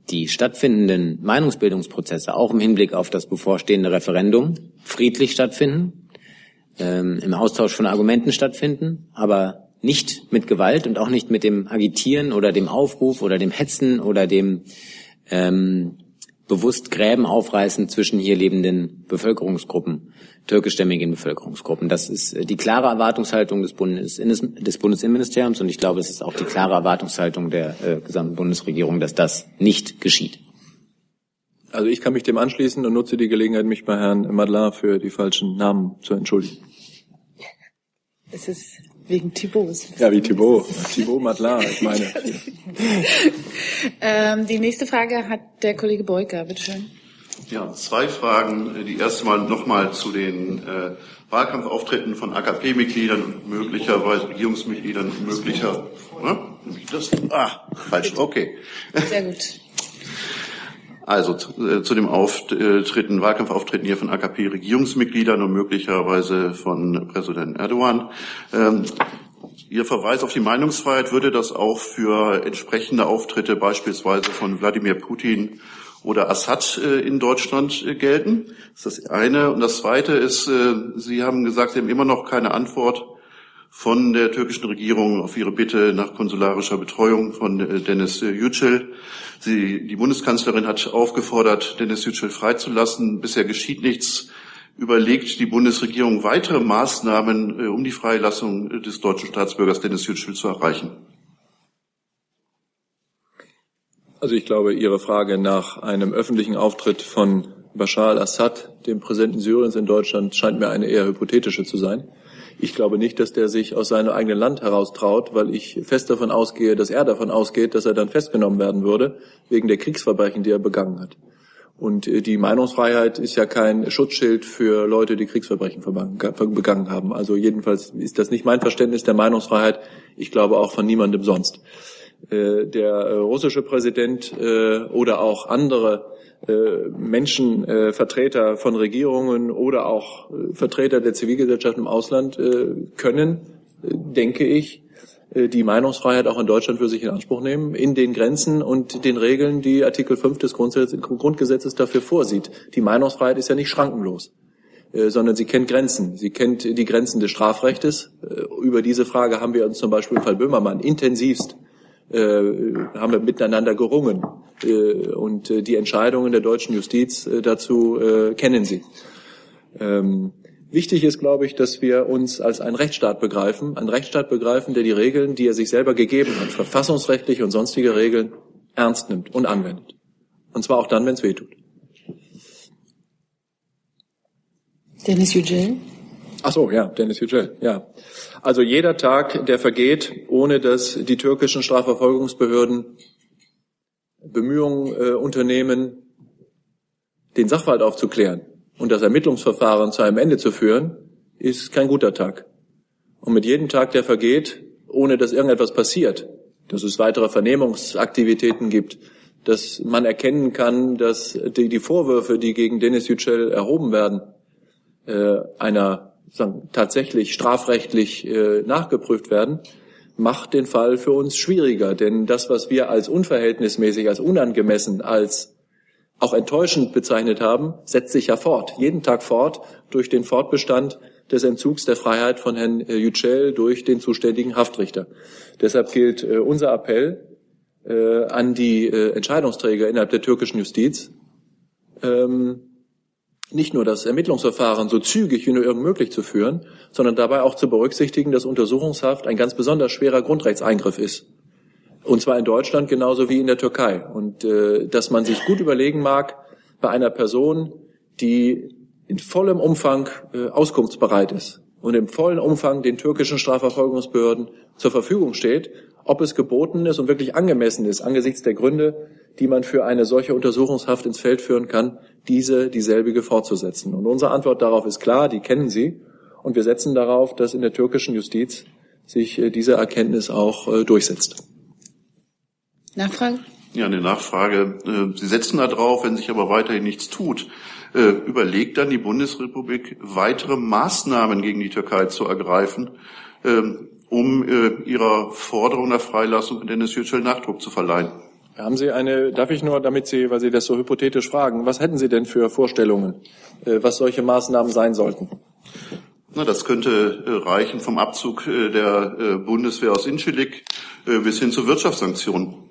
die stattfindenden Meinungsbildungsprozesse auch im Hinblick auf das bevorstehende Referendum friedlich stattfinden, ähm, im Austausch von Argumenten stattfinden, aber nicht mit Gewalt und auch nicht mit dem Agitieren oder dem Aufruf oder dem Hetzen oder dem ähm, bewusst Gräben aufreißen zwischen hier lebenden Bevölkerungsgruppen, türkischstämmigen Bevölkerungsgruppen. Das ist äh, die klare Erwartungshaltung des, Bundes, des Bundesinnenministeriums und ich glaube, es ist auch die klare Erwartungshaltung der äh, gesamten Bundesregierung, dass das nicht geschieht. Also ich kann mich dem anschließen und nutze die Gelegenheit, mich bei Herrn Madlar für die falschen Namen zu entschuldigen. Es ist wegen Thibauts. Ja, wie Thibaut. Thibaut Madlar, ich meine. ähm, die nächste Frage hat der Kollege Beuker, bitteschön. Ja, zwei Fragen. Die erste Mal nochmal zu den äh, Wahlkampfauftritten von AKP-Mitgliedern und möglicherweise Regierungsmitgliedern möglicher. Ne? Das, ah, falsch. Okay. Sehr gut. Also zu, äh, zu dem Auftritten, Wahlkampfauftritten hier von AKP-Regierungsmitgliedern und möglicherweise von Präsident Erdogan. Ähm, Ihr Verweis auf die Meinungsfreiheit würde das auch für entsprechende Auftritte beispielsweise von Wladimir Putin oder Assad äh, in Deutschland äh, gelten? Das ist das eine. Und das zweite ist, Sie haben gesagt, Sie haben immer noch keine Antwort von der türkischen Regierung auf ihre Bitte nach konsularischer Betreuung von äh, Dennis äh, Yücel. Sie, die Bundeskanzlerin hat aufgefordert, Dennis Yücel freizulassen. Bisher geschieht nichts. Überlegt die Bundesregierung weitere Maßnahmen, äh, um die Freilassung des deutschen Staatsbürgers Dennis Yücel zu erreichen? Also ich glaube, Ihre Frage nach einem öffentlichen Auftritt von Bashar al-Assad, dem Präsidenten Syriens in Deutschland, scheint mir eine eher hypothetische zu sein. Ich glaube nicht, dass der sich aus seinem eigenen Land heraus traut, weil ich fest davon ausgehe, dass er davon ausgeht, dass er dann festgenommen werden würde, wegen der Kriegsverbrechen, die er begangen hat. Und äh, die Meinungsfreiheit ist ja kein Schutzschild für Leute, die Kriegsverbrechen begangen haben. Also jedenfalls ist das nicht mein Verständnis der Meinungsfreiheit. Ich glaube auch von niemandem sonst. Äh, der äh, russische Präsident oder auch andere Menschen, äh, Vertreter von Regierungen oder auch äh, Vertreter der Zivilgesellschaft im Ausland äh, können, äh, denke ich, äh, die Meinungsfreiheit auch in Deutschland für sich in Anspruch nehmen, in den Grenzen und den Regeln, die Artikel 5 des Grundgesetzes dafür vorsieht. Die Meinungsfreiheit ist ja nicht schrankenlos, sondern sie kennt Grenzen. Sie kennt die Grenzen des Strafrechtes. Über diese Frage haben wir uns zum Beispiel im Fall Böhmermann intensivst äh, haben wir miteinander gerungen. Äh, und äh, die Entscheidungen der deutschen Justiz äh, dazu äh, kennen Sie. Ähm, wichtig ist, glaube ich, dass wir uns als ein Rechtsstaat begreifen, ein Rechtsstaat begreifen, der die Regeln, die er sich selber gegeben hat, verfassungsrechtliche und sonstige Regeln, ernst nimmt und anwendet. Und zwar auch dann, wenn es weh tut. Dennis Yücel. Ach so, ja, Dennis Yücel, ja. Also jeder Tag, der vergeht, ohne dass die türkischen Strafverfolgungsbehörden Bemühungen äh, unternehmen, den Sachverhalt aufzuklären und das Ermittlungsverfahren zu einem Ende zu führen, ist kein guter Tag. Und mit jedem Tag, der vergeht, ohne dass irgendetwas passiert, dass es weitere Vernehmungsaktivitäten gibt, dass man erkennen kann, dass die, die Vorwürfe, die gegen Dennis Yücel erhoben werden, äh, einer sagen, tatsächlich strafrechtlich äh, nachgeprüft werden, macht den Fall für uns schwieriger. Denn das, was wir als unverhältnismäßig, als unangemessen, als auch enttäuschend bezeichnet haben, setzt sich ja fort, jeden Tag fort durch den Fortbestand des Entzugs der Freiheit von Herrn äh, Yücel durch den zuständigen Haftrichter. Deshalb gilt äh, unser Appell äh, an die äh, Entscheidungsträger innerhalb der türkischen Justiz, ähm, nicht nur das Ermittlungsverfahren so zügig wie nur irgend möglich zu führen, sondern dabei auch zu berücksichtigen, dass Untersuchungshaft ein ganz besonders schwerer Grundrechtseingriff ist. Und zwar in Deutschland genauso wie in der Türkei. Und äh, dass man sich gut überlegen mag, bei einer Person, die in vollem Umfang äh, auskunftsbereit ist und im vollen Umfang den türkischen Strafverfolgungsbehörden zur Verfügung steht, ob es geboten ist und wirklich angemessen ist, angesichts der Gründe, die man für eine solche Untersuchungshaft ins Feld führen kann, diese dieselbige fortzusetzen. Und unsere Antwort darauf ist klar, die kennen Sie. Und wir setzen darauf, dass in der türkischen Justiz sich äh, diese Erkenntnis auch äh, durchsetzt. Nachfrage? Ja, eine Nachfrage. Äh, Sie setzen da drauf, wenn sich aber weiterhin nichts tut, überlegt dann die Bundesrepublik, weitere Maßnahmen gegen die Türkei zu ergreifen, ähm, um äh, ihrer Forderung nach Freilassung von Dennis Yücel Nachdruck zu verleihen. Haben Sie eine, darf ich nur, damit Sie, weil Sie das so hypothetisch fragen, was hätten Sie denn für Vorstellungen, äh, was solche Maßnahmen sein sollten? Na, das könnte reichen vom Abzug der Bundeswehr aus Inchilik bis hin zu Wirtschaftssanktionen.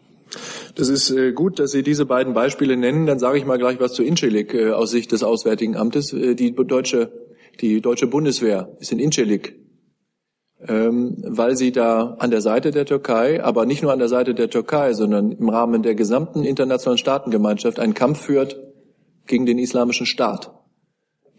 Das ist äh, gut, dass Sie diese beiden Beispiele nennen. Dann sage ich mal gleich was zu Incelik äh, aus Sicht des Auswärtigen Amtes. Äh, die deutsche, die deutsche Bundeswehr ist in Incelik, ähm, weil sie da an der Seite der Türkei, aber nicht nur an der Seite der Türkei, sondern im Rahmen der gesamten internationalen Staatengemeinschaft einen Kampf führt gegen den islamischen Staat.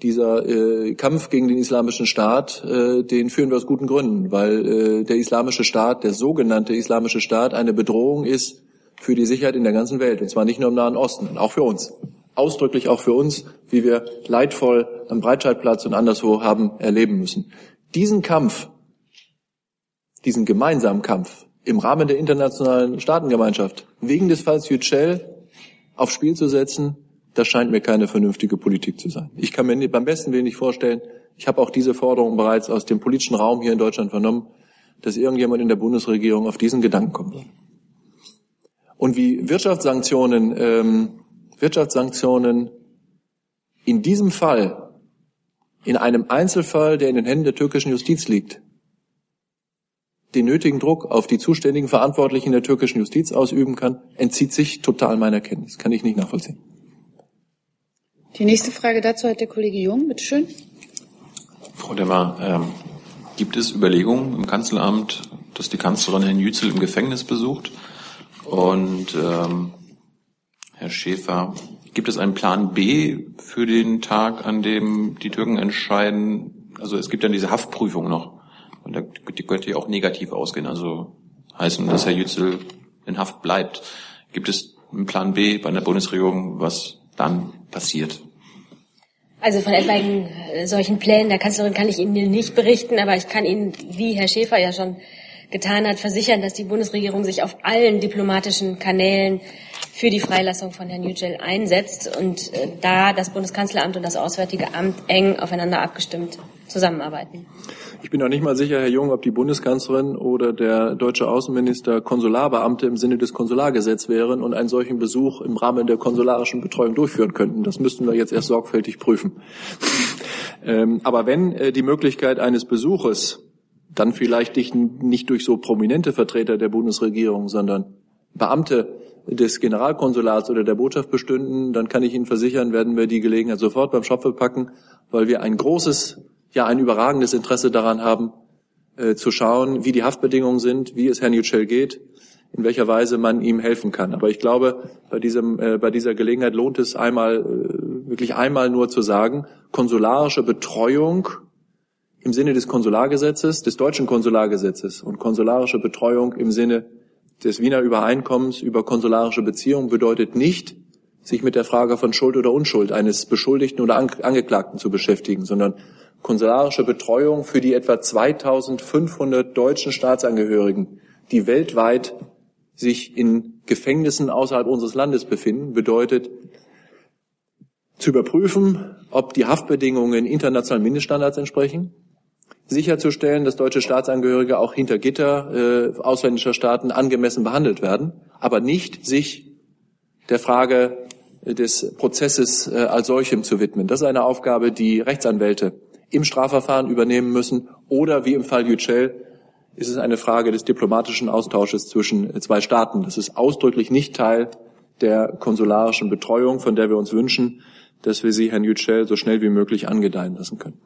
Dieser äh, Kampf gegen den islamischen Staat, äh, den führen wir aus guten Gründen, weil äh, der islamische Staat, der sogenannte islamische Staat, eine Bedrohung ist für die Sicherheit in der ganzen Welt. Und zwar nicht nur im Nahen Osten, auch für uns. Ausdrücklich auch für uns, wie wir leidvoll am Breitscheidplatz und anderswo haben erleben müssen. Diesen Kampf, diesen gemeinsamen Kampf im Rahmen der internationalen Staatengemeinschaft wegen des Falls Yücel aufs Spiel zu setzen, das scheint mir keine vernünftige Politik zu sein. Ich kann mir beim besten Willen nicht vorstellen, ich habe auch diese Forderung bereits aus dem politischen Raum hier in Deutschland vernommen, dass irgendjemand in der Bundesregierung auf diesen Gedanken kommen soll und wie Wirtschaftssanktionen, ähm, Wirtschaftssanktionen in diesem Fall, in einem Einzelfall, der in den Händen der türkischen Justiz liegt, den nötigen Druck auf die zuständigen Verantwortlichen der türkischen Justiz ausüben kann, entzieht sich total meiner Kenntnis. Kann ich nicht nachvollziehen. Die nächste Frage dazu hat der Kollege Jung. Bitte schön. Frau Demmer, ähm, gibt es Überlegungen im Kanzleramt, dass die Kanzlerin Herrn Yücel im Gefängnis besucht? Und ähm, Herr Schäfer, gibt es einen Plan B für den Tag, an dem die Türken entscheiden? Also es gibt dann diese Haftprüfung noch. Und da, könnte ja auch negativ ausgehen. Also heißen, dass Herr Yücel in Haft bleibt. Gibt es einen Plan B bei der Bundesregierung, was dann passiert? Also von etwaigen äh, solchen Plänen der Kanzlerin kann ich Ihnen nicht berichten, aber ich kann Ihnen, wie Herr Schäfer ja schon getan hat, versichern, dass die Bundesregierung sich auf allen diplomatischen Kanälen für die Freilassung von Herrn Yücel einsetzt und äh, da das Bundeskanzleramt und das Auswärtige Amt eng aufeinander abgestimmt zusammenarbeiten. Ich bin noch nicht mal sicher, Herr Jung, ob die Bundeskanzlerin oder der deutsche Außenminister Konsularbeamte im Sinne des Konsulargesetzes wären und einen solchen Besuch im Rahmen der konsularischen Betreuung durchführen könnten. Das müssten wir jetzt erst sorgfältig prüfen. ähm, aber wenn äh, die Möglichkeit eines Besuches dann vielleicht nicht durch so prominente Vertreter der Bundesregierung, sondern Beamte des Generalkonsulats oder der Botschaft bestünden, dann kann ich Ihnen versichern, werden wir die Gelegenheit sofort beim Schopfe packen, weil wir ein großes, ja ein überragendes Interesse daran haben, äh, zu schauen, wie die Haftbedingungen sind, wie es Herrn Yücel geht, in welcher Weise man ihm helfen kann. Aber ich glaube, bei, diesem, äh, bei dieser Gelegenheit lohnt es einmal, äh, wirklich einmal nur zu sagen, konsularische Betreuung im Sinne des Konsulargesetzes, des deutschen Konsulargesetzes und konsularische Betreuung im Sinne des Wiener Übereinkommens über konsularische Beziehungen bedeutet nicht, sich mit der Frage von Schuld oder Unschuld eines Beschuldigten oder Angeklagten zu beschäftigen, sondern konsularische Betreuung für die etwa 2500 deutschen Staatsangehörigen, die weltweit sich in Gefängnissen außerhalb unseres Landes befinden, bedeutet zu überprüfen, ob die Haftbedingungen internationalen Mindeststandards entsprechen, sicherzustellen, dass deutsche Staatsangehörige auch hinter Gitter äh, ausländischer Staaten angemessen behandelt werden, aber nicht sich der Frage des Prozesses äh, als solchem zu widmen. Das ist eine Aufgabe, die Rechtsanwälte im Strafverfahren übernehmen müssen oder wie im Fall Yücel ist es eine Frage des diplomatischen Austausches zwischen zwei Staaten. Das ist ausdrücklich nicht Teil der konsularischen Betreuung, von der wir uns wünschen, dass wir sie Herrn Yücel so schnell wie möglich angedeihen lassen können.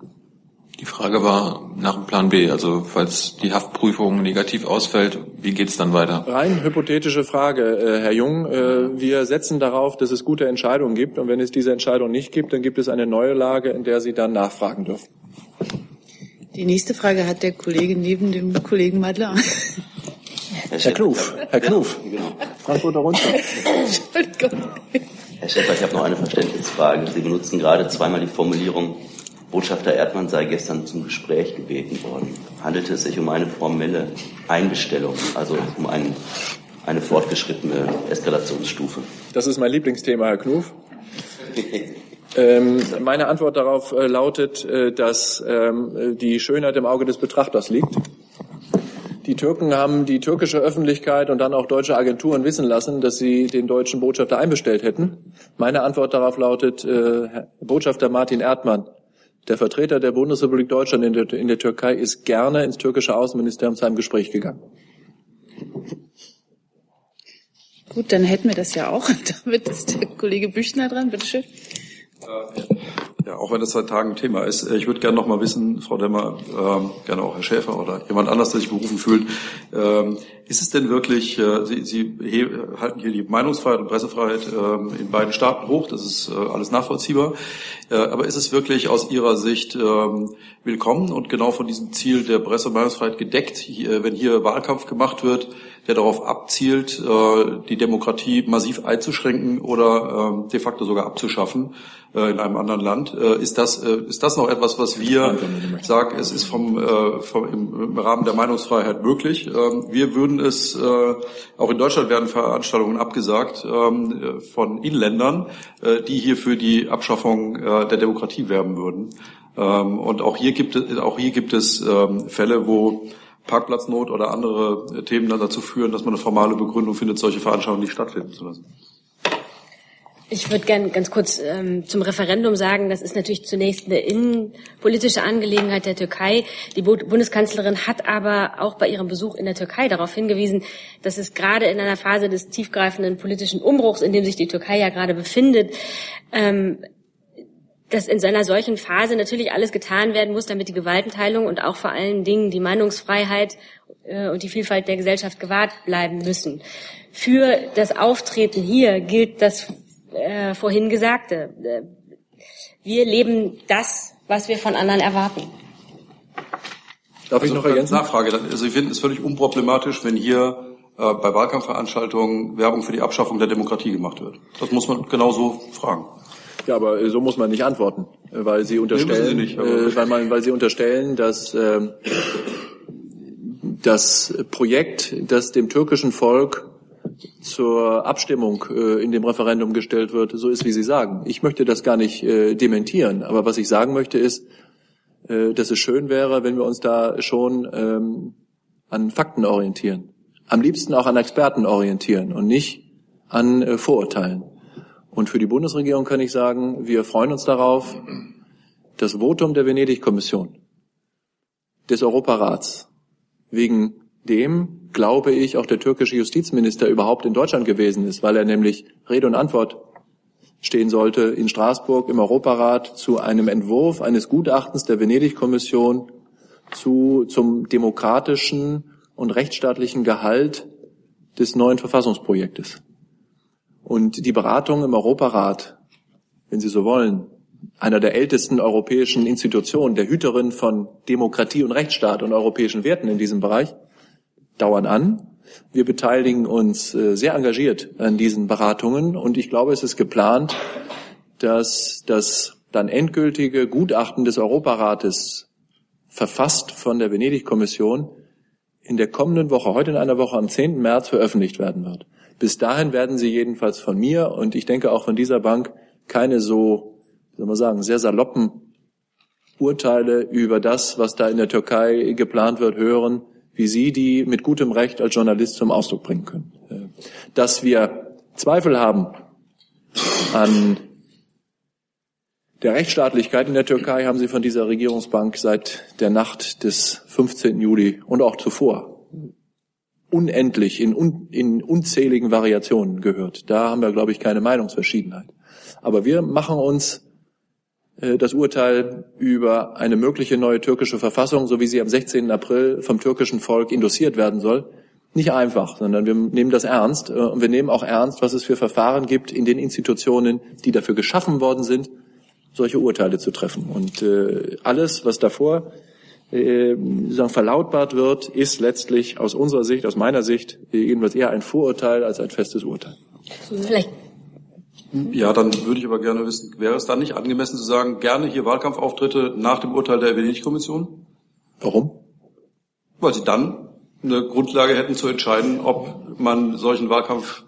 Die Frage war nach dem Plan B, also falls die Haftprüfung negativ ausfällt, wie geht's dann weiter? Rein hypothetische Frage, äh, Herr Jung. Äh, wir setzen darauf, dass es gute Entscheidungen gibt. Und wenn es diese Entscheidung nicht gibt, dann gibt es eine neue Lage, in der Sie dann nachfragen dürfen. Die nächste Frage hat der Kollege neben dem Kollegen Madler. Herr Knuf, Herr Knuf, Frankfurter Rundschau. Entschuldigung. Herr Schäfer, ich habe noch eine Verständnisfrage. Sie benutzen gerade zweimal die Formulierung Botschafter Erdmann sei gestern zum Gespräch gebeten worden. Handelte es sich um eine formelle Einbestellung, also um ein, eine fortgeschrittene Eskalationsstufe? Das ist mein Lieblingsthema, Herr Knuf. ähm, meine Antwort darauf äh, lautet, äh, dass ähm, die Schönheit im Auge des Betrachters liegt. Die Türken haben die türkische Öffentlichkeit und dann auch deutsche Agenturen wissen lassen, dass sie den deutschen Botschafter einbestellt hätten. Meine Antwort darauf lautet, äh, Botschafter Martin Erdmann der Vertreter der Bundesrepublik Deutschland in der, in der Türkei ist gerne ins türkische Außenministerium zu einem Gespräch gegangen. Gut, dann hätten wir das ja auch. Damit ist der Kollege Büchner dran. Bitte schön. Ja, auch wenn das seit Tagen Thema ist. Ich würde gerne noch mal wissen, Frau Demmer, ähm, gerne auch Herr Schäfer oder jemand anders, der sich berufen fühlt, ähm, ist es denn wirklich, äh, Sie, Sie halten hier die Meinungsfreiheit und Pressefreiheit ähm, in beiden Staaten hoch, das ist äh, alles nachvollziehbar, äh, aber ist es wirklich aus Ihrer Sicht ähm, willkommen und genau von diesem Ziel der Presse- und Meinungsfreiheit gedeckt, hier, wenn hier Wahlkampf gemacht wird, der darauf abzielt, äh, die Demokratie massiv einzuschränken oder ähm, de facto sogar abzuschaffen äh, in einem anderen Land. Äh, ist das ist das noch etwas, was wir sagen? Es ist vom, vom im, Rahmen der Meinungsfreiheit möglich. Ähm, wir würden es auch in Deutschland werden Veranstaltungen abgesagt ähm, von Inländern, die hier für die Abschaffung der Demokratie werben würden. Und auch hier gibt es auch hier gibt es Fälle, wo Parkplatznot oder andere äh, Themen dazu führen, dass man eine formale Begründung findet, solche Veranstaltungen nicht stattfinden zu lassen. Ich würde gerne ganz kurz ähm, zum Referendum sagen, das ist natürlich zunächst eine innenpolitische Angelegenheit der Türkei. Die Bundeskanzlerin hat aber auch bei ihrem Besuch in der Türkei darauf hingewiesen, dass es gerade in einer Phase des tiefgreifenden politischen Umbruchs, in dem sich die Türkei ja gerade befindet, ähm, dass in seiner solchen Phase natürlich alles getan werden muss, damit die Gewaltenteilung und auch vor allen Dingen die Meinungsfreiheit äh, und die Vielfalt der Gesellschaft gewahrt bleiben müssen. Für das Auftreten hier gilt das äh, vorhin Gesagte. Äh, wir leben das, was wir von anderen erwarten. Darf also, ich noch ergänzen? Nachfrage. Also ich finde es völlig unproblematisch, wenn hier äh, bei Wahlkampfveranstaltungen Werbung für die Abschaffung der Demokratie gemacht wird. Das muss man genauso fragen. Ja, aber äh, so muss man nicht antworten, äh, weil Sie unterstellen, Sie nicht, äh, weil, man, weil Sie unterstellen, dass äh, das Projekt, das dem türkischen Volk zur Abstimmung äh, in dem Referendum gestellt wird, so ist, wie Sie sagen. Ich möchte das gar nicht äh, dementieren, aber was ich sagen möchte ist, äh, dass es schön wäre, wenn wir uns da schon ähm, an Fakten orientieren. Am liebsten auch an Experten orientieren und nicht an äh, Vorurteilen. Und für die Bundesregierung kann ich sagen, wir freuen uns darauf, das Votum der Venedig-Kommission, des Europarats, wegen dem, glaube ich, auch der türkische Justizminister überhaupt in Deutschland gewesen ist, weil er nämlich Rede und Antwort stehen sollte in Straßburg im Europarat zu einem Entwurf eines Gutachtens der Venedig-Kommission zu, zum demokratischen und rechtsstaatlichen Gehalt des neuen Verfassungsprojektes. Und die Beratung im Europarat, wenn Sie so wollen, einer der ältesten europäischen Institutionen, der Hüterin von Demokratie und Rechtsstaat und europäischen Werten in diesem Bereich, dauern an. Wir beteiligen uns äh, sehr engagiert an diesen Beratungen und ich glaube, es ist geplant, dass das dann endgültige Gutachten des Europarates, verfasst von der Venedig-Kommission, in der kommenden Woche, heute in einer Woche am 10. März veröffentlicht werden wird. Bis dahin werden Sie jedenfalls von mir und ich denke auch von dieser Bank keine so, wie soll man sagen, sehr saloppen Urteile über das, was da in der Türkei geplant wird, hören, wie Sie die mit gutem Recht als Journalist zum Ausdruck bringen können. Äh, dass wir Zweifel haben an der Rechtsstaatlichkeit in der Türkei haben Sie von dieser Regierungsbank seit der Nacht des 15. Juli und auch zuvor unendlich in, un, in unzähligen Variationen gehört. Da haben wir, glaube ich, keine Meinungsverschiedenheit. Aber wir machen uns äh, das Urteil über eine mögliche neue türkische Verfassung, so wie sie am 16. April vom türkischen Volk induziert werden soll, nicht einfach, sondern wir nehmen das ernst äh, und wir nehmen auch ernst, was es für Verfahren gibt in den Institutionen, die dafür geschaffen worden sind, solche Urteile zu treffen. Und äh, alles, was davor äh, sagen, verlautbart wird, ist letztlich aus unserer Sicht, aus meiner Sicht, jedenfalls eher ein Vorurteil als ein festes Urteil. Vielleicht ja, dann würde ich aber gerne wissen, wäre es dann nicht angemessen zu sagen, gerne hier Wahlkampfauftritte nach dem Urteil der Venedig-Kommission? Warum? Weil sie dann eine Grundlage hätten zu entscheiden, ob man solchen Wahlkampf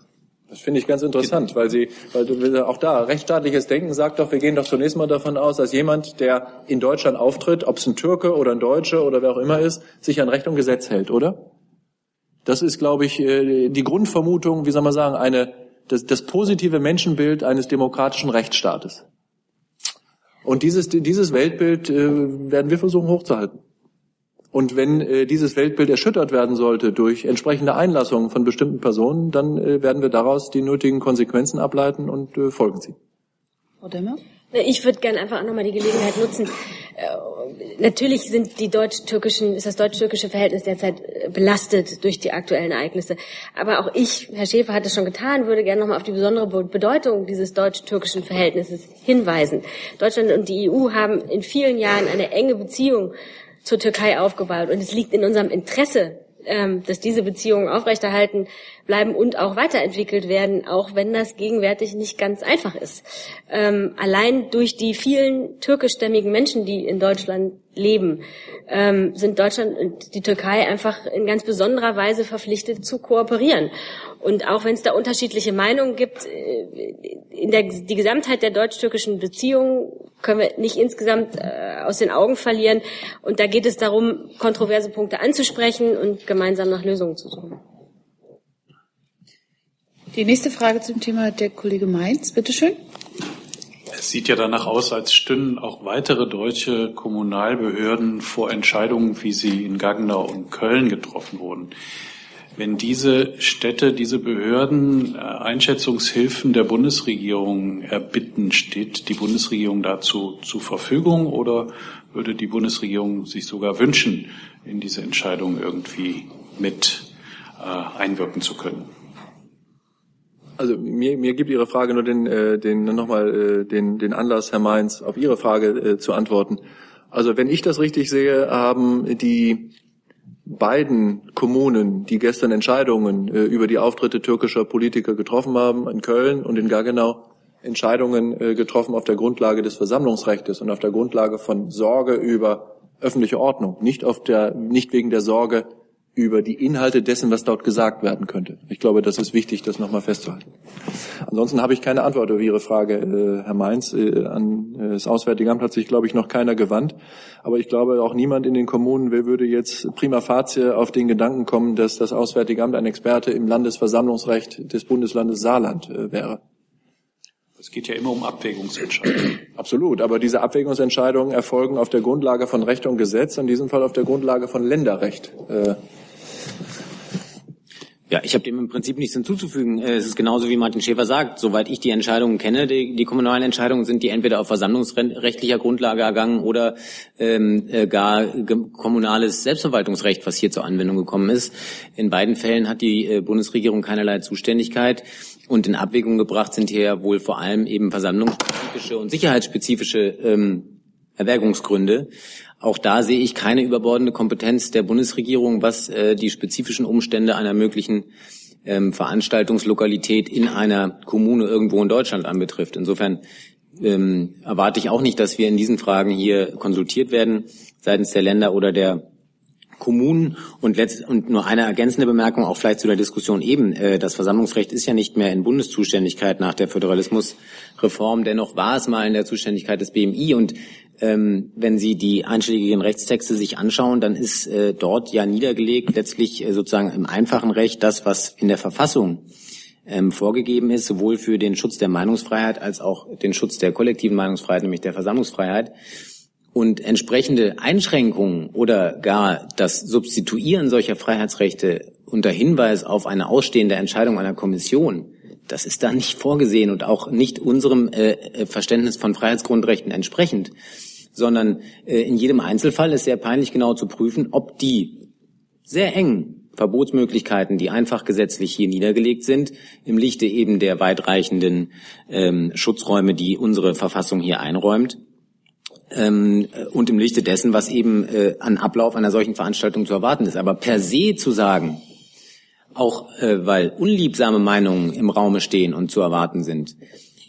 das finde ich ganz interessant, weil Sie, weil auch da rechtsstaatliches Denken sagt doch, wir gehen doch zunächst mal davon aus, dass jemand, der in Deutschland auftritt, ob es ein Türke oder ein Deutsche oder wer auch immer ist, sich an Recht und Gesetz hält, oder? Das ist, glaube ich, äh, die Grundvermutung, wie soll man sagen, eine das, das positive Menschenbild eines demokratischen Rechtsstaates. Und dieses, dieses Weltbild äh, werden wir versuchen hochzuhalten. Und wenn äh, dieses Weltbild erschüttert werden sollte durch entsprechende Einlassungen von bestimmten Personen, dann äh, werden wir daraus die nötigen Konsequenzen ableiten und äh, folgen sie. Frau Demmer? Ich würde gerne einfach auch nochmal die Gelegenheit nutzen. Äh, natürlich sind die deutsch-türkischen, ist das deutsch-türkische Verhältnis derzeit äh, belastet durch die aktuellen Ereignisse. Aber auch ich, Herr Schäfer hat es schon getan, würde gerne nochmal auf die besondere Bedeutung dieses deutsch-türkischen Verhältnisses hinweisen. Deutschland und die EU haben in vielen Jahren eine enge Beziehung zur Türkei aufgebaut. Und es liegt in unserem Interesse, ähm, dass diese Beziehungen aufrechterhalten bleiben und auch weiterentwickelt werden, auch wenn das gegenwärtig nicht ganz einfach ist. Ähm, allein durch die vielen türkischstämmigen Menschen, die in Deutschland leben, ähm, sind Deutschland und die Türkei einfach in ganz besonderer Weise verpflichtet zu kooperieren. Und auch wenn es da unterschiedliche Meinungen gibt, äh, in der die Gesamtheit der deutsch-türkischen Beziehungen können wir nicht insgesamt äh, aus den Augen verlieren. Und da geht es darum, kontroverse Punkte anzusprechen und gemeinsam nach Lösungen zu suchen. Die nächste Frage zum Thema der Kollege Mainz, bitteschön. Es sieht ja danach aus, als stünden auch weitere deutsche Kommunalbehörden vor Entscheidungen, wie sie in Gaggenau und Köln getroffen wurden. Wenn diese Städte, diese Behörden äh, Einschätzungshilfen der Bundesregierung erbitten, steht die Bundesregierung dazu zur Verfügung oder würde die Bundesregierung sich sogar wünschen, in diese Entscheidung irgendwie mit äh, einwirken zu können? Also mir, mir gibt Ihre Frage nur den, äh, den nochmal äh, den, den Anlass, Herr Mainz, auf Ihre Frage äh, zu antworten. Also wenn ich das richtig sehe, haben die beiden Kommunen, die gestern Entscheidungen äh, über die Auftritte türkischer Politiker getroffen haben, in Köln und in Gaggenau, Entscheidungen äh, getroffen auf der Grundlage des Versammlungsrechts und auf der Grundlage von Sorge über öffentliche Ordnung, nicht auf der, nicht wegen der Sorge über die Inhalte dessen, was dort gesagt werden könnte. Ich glaube, das ist wichtig, das nochmal festzuhalten. Ansonsten habe ich keine Antwort auf Ihre Frage, äh, Herr Mainz. Äh, an äh, das Auswärtige Amt hat sich, glaube ich, noch keiner gewandt. Aber ich glaube, auch niemand in den Kommunen würde jetzt prima facie auf den Gedanken kommen, dass das Auswärtige Amt ein Experte im Landesversammlungsrecht des Bundeslandes Saarland wäre. Es geht ja immer um Abwägungsentscheidungen. Absolut, aber diese Abwägungsentscheidungen erfolgen auf der Grundlage von Recht und Gesetz, in diesem Fall auf der Grundlage von Länderrecht. Ja, ich habe dem im Prinzip nichts hinzuzufügen. Äh, es ist genauso wie Martin Schäfer sagt. Soweit ich die Entscheidungen kenne, die, die kommunalen Entscheidungen sind die entweder auf versammlungsrechtlicher Grundlage ergangen oder ähm, äh, gar kommunales Selbstverwaltungsrecht, was hier zur Anwendung gekommen ist. In beiden Fällen hat die äh, Bundesregierung keinerlei Zuständigkeit. Und in Abwägung gebracht sind hier wohl vor allem eben versammlungsspezifische und sicherheitsspezifische ähm, Erwägungsgründe. Auch da sehe ich keine überbordende Kompetenz der Bundesregierung, was äh, die spezifischen Umstände einer möglichen ähm, Veranstaltungslokalität in einer Kommune irgendwo in Deutschland anbetrifft. Insofern ähm, erwarte ich auch nicht, dass wir in diesen Fragen hier konsultiert werden seitens der Länder oder der Kommunen und, letzt, und nur eine ergänzende Bemerkung auch vielleicht zu der Diskussion eben. Äh, das Versammlungsrecht ist ja nicht mehr in Bundeszuständigkeit nach der Föderalismusreform. Dennoch war es mal in der Zuständigkeit des BMI und ähm, wenn Sie die einschlägigen Rechtstexte sich anschauen, dann ist äh, dort ja niedergelegt letztlich äh, sozusagen im einfachen Recht das, was in der Verfassung ähm, vorgegeben ist, sowohl für den Schutz der Meinungsfreiheit als auch den Schutz der kollektiven Meinungsfreiheit, nämlich der Versammlungsfreiheit. Und entsprechende Einschränkungen oder gar das Substituieren solcher Freiheitsrechte unter Hinweis auf eine ausstehende Entscheidung einer Kommission, das ist da nicht vorgesehen und auch nicht unserem äh, äh Verständnis von Freiheitsgrundrechten entsprechend, sondern äh, in jedem Einzelfall ist sehr peinlich genau zu prüfen, ob die sehr engen Verbotsmöglichkeiten, die einfach gesetzlich hier niedergelegt sind, im Lichte eben der weitreichenden ähm, Schutzräume, die unsere Verfassung hier einräumt, ähm, und im Lichte dessen, was eben äh, an Ablauf einer solchen Veranstaltung zu erwarten ist. Aber per se zu sagen, auch äh, weil unliebsame Meinungen im Raume stehen und zu erwarten sind,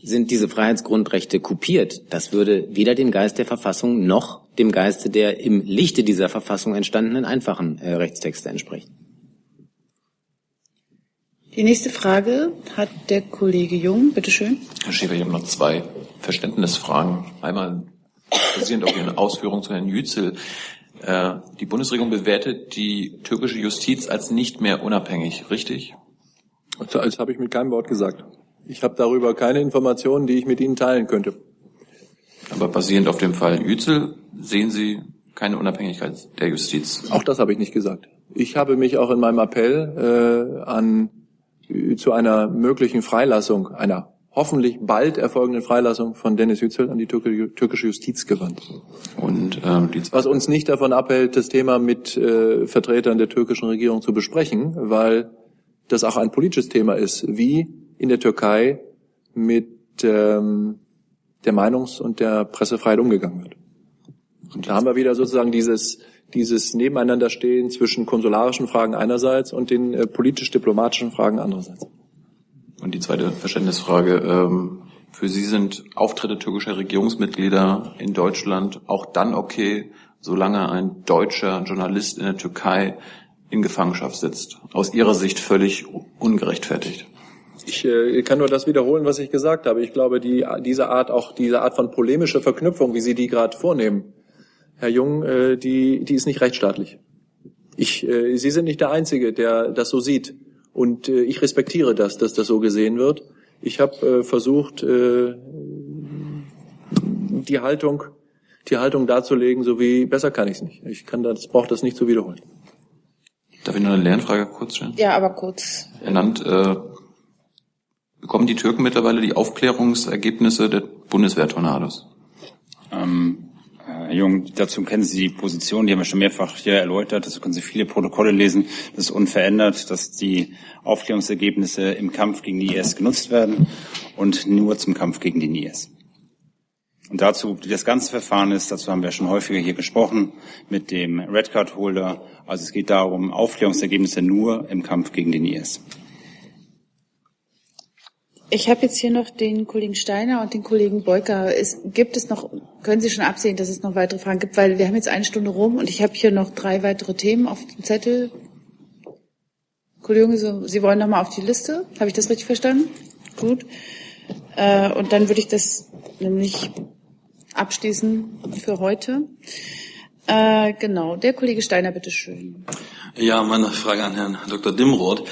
sind diese Freiheitsgrundrechte kopiert. Das würde weder dem Geist der Verfassung noch dem Geiste der im Lichte dieser Verfassung entstandenen einfachen äh, Rechtstexte entsprechen. Die nächste Frage hat der Kollege Jung. Bitte schön. Herr Schäfer, ich habe noch zwei Verständnisfragen. Einmal basierend auf Ihren Ausführungen zu Herrn Yücel. Äh, die Bundesregierung bewertet die türkische Justiz als nicht mehr unabhängig, richtig? Das habe ich mit keinem Wort gesagt. Ich habe darüber keine Informationen, die ich mit Ihnen teilen könnte. Aber basierend auf dem Fall Yücel sehen Sie keine Unabhängigkeit der Justiz? Auch das habe ich nicht gesagt. Ich habe mich auch in meinem Appell äh, an zu einer möglichen Freilassung einer hoffentlich bald erfolgenden Freilassung von Dennis Yücel an die türkische Justiz gewandt. Und äh, was uns nicht davon abhält, das Thema mit äh, Vertretern der türkischen Regierung zu besprechen, weil das auch ein politisches Thema ist, wie in der Türkei mit ähm, der Meinungs- und der Pressefreiheit umgegangen wird. Und da haben wir wieder sozusagen dieses dieses Nebeneinanderstehen zwischen konsularischen Fragen einerseits und den äh, politisch-diplomatischen Fragen andererseits. Und die zweite Verständnisfrage. Ähm, für Sie sind Auftritte türkischer Regierungsmitglieder in Deutschland auch dann okay, solange ein deutscher Journalist in der Türkei in Gefangenschaft sitzt. Aus Ihrer Sicht völlig ungerechtfertigt. Ich äh, kann nur das wiederholen, was ich gesagt habe. Ich glaube, die, diese Art, auch diese Art von polemischer Verknüpfung, wie Sie die gerade vornehmen, Herr Jung, äh, die, die ist nicht rechtsstaatlich. Ich, äh, Sie sind nicht der Einzige, der das so sieht. Und äh, ich respektiere das, dass das so gesehen wird. Ich habe äh, versucht, äh, die Haltung, die Haltung darzulegen, so wie besser kann ich es nicht. Ich kann das, brauche das nicht zu wiederholen. Darf ich noch eine Lernfrage kurz stellen? Ja, aber kurz. Ernannt, äh, bekommen die Türken mittlerweile die Aufklärungsergebnisse der Bundeswehrtornados? Ähm, Herr Jung, dazu kennen Sie die Position, die haben wir schon mehrfach hier erläutert. Dazu können Sie viele Protokolle lesen. Das ist unverändert, dass die Aufklärungsergebnisse im Kampf gegen die IS genutzt werden und nur zum Kampf gegen den IS. Und dazu, wie das ganze Verfahren ist, dazu haben wir schon häufiger hier gesprochen mit dem Red Card Holder. Also es geht darum, Aufklärungsergebnisse nur im Kampf gegen den IS. Ich habe jetzt hier noch den Kollegen Steiner und den Kollegen Beuker. Es, gibt es noch, können Sie schon absehen, dass es noch weitere Fragen gibt? Weil wir haben jetzt eine Stunde rum und ich habe hier noch drei weitere Themen auf dem Zettel. Kollegen, Sie wollen noch mal auf die Liste? Habe ich das richtig verstanden? Gut. Äh, und dann würde ich das nämlich abschließen für heute. Äh, genau, der Kollege Steiner, bitteschön. Ja, meine Frage an Herrn Dr. Dimroth.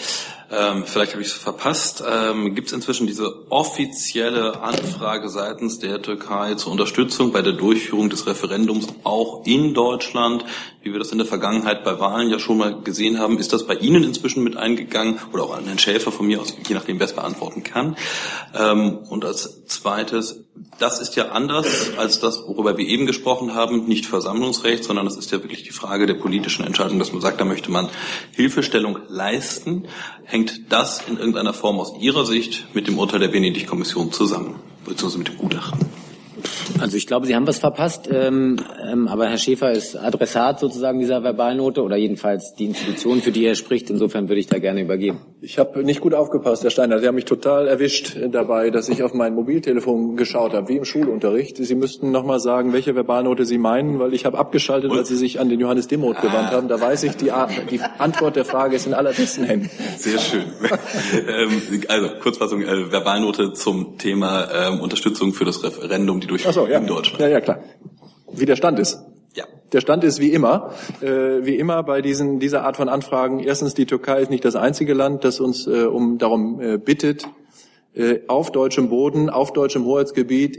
Ähm, vielleicht habe ich es verpasst. Ähm, Gibt es inzwischen diese offizielle Anfrage seitens der Türkei zur Unterstützung bei der Durchführung des Referendums auch in Deutschland, wie wir das in der Vergangenheit bei Wahlen ja schon mal gesehen haben? Ist das bei Ihnen inzwischen mit eingegangen oder auch an Herrn Schäfer von mir aus, je nachdem, wer es beantworten kann? Ähm, und als zweites, das ist ja anders als das, worüber wir eben gesprochen haben, nicht Versammlungsrecht, sondern das ist ja wirklich die Frage der politischen Entscheidung, dass man sagt, da möchte man Hilfestellung leisten. Hängt das in irgendeiner Form aus Ihrer Sicht mit dem Urteil der Venedig-Kommission zusammen, beziehungsweise mit dem Gutachten? Also ich glaube, Sie haben was verpasst, ähm, ähm, aber Herr Schäfer ist Adressat sozusagen dieser Verbalnote oder jedenfalls die Institution, für die er spricht. Insofern würde ich da gerne übergeben. Ich habe nicht gut aufgepasst, Herr Steiner. Sie haben mich total erwischt dabei, dass ich auf mein Mobiltelefon geschaut habe, wie im Schulunterricht. Sie müssten noch mal sagen, welche Verbalnote Sie meinen, weil ich habe abgeschaltet, als Sie sich an den Johannes Demoth gewandt haben. Da weiß ich, die, die Antwort der Frage ist in allerbesten Händen. Sehr schön. ähm, also Kurzfassung, äh, Verbalnote zum Thema ähm, Unterstützung für das Referendum, die durch so, ja. in Deutschland. Ja, ja, klar. Wie der Stand ist. Ja. Der Stand ist wie immer, äh, wie immer bei diesen dieser Art von Anfragen. Erstens, die Türkei ist nicht das einzige Land, das uns äh, um darum äh, bittet, äh, auf deutschem Boden, auf deutschem Hoheitsgebiet,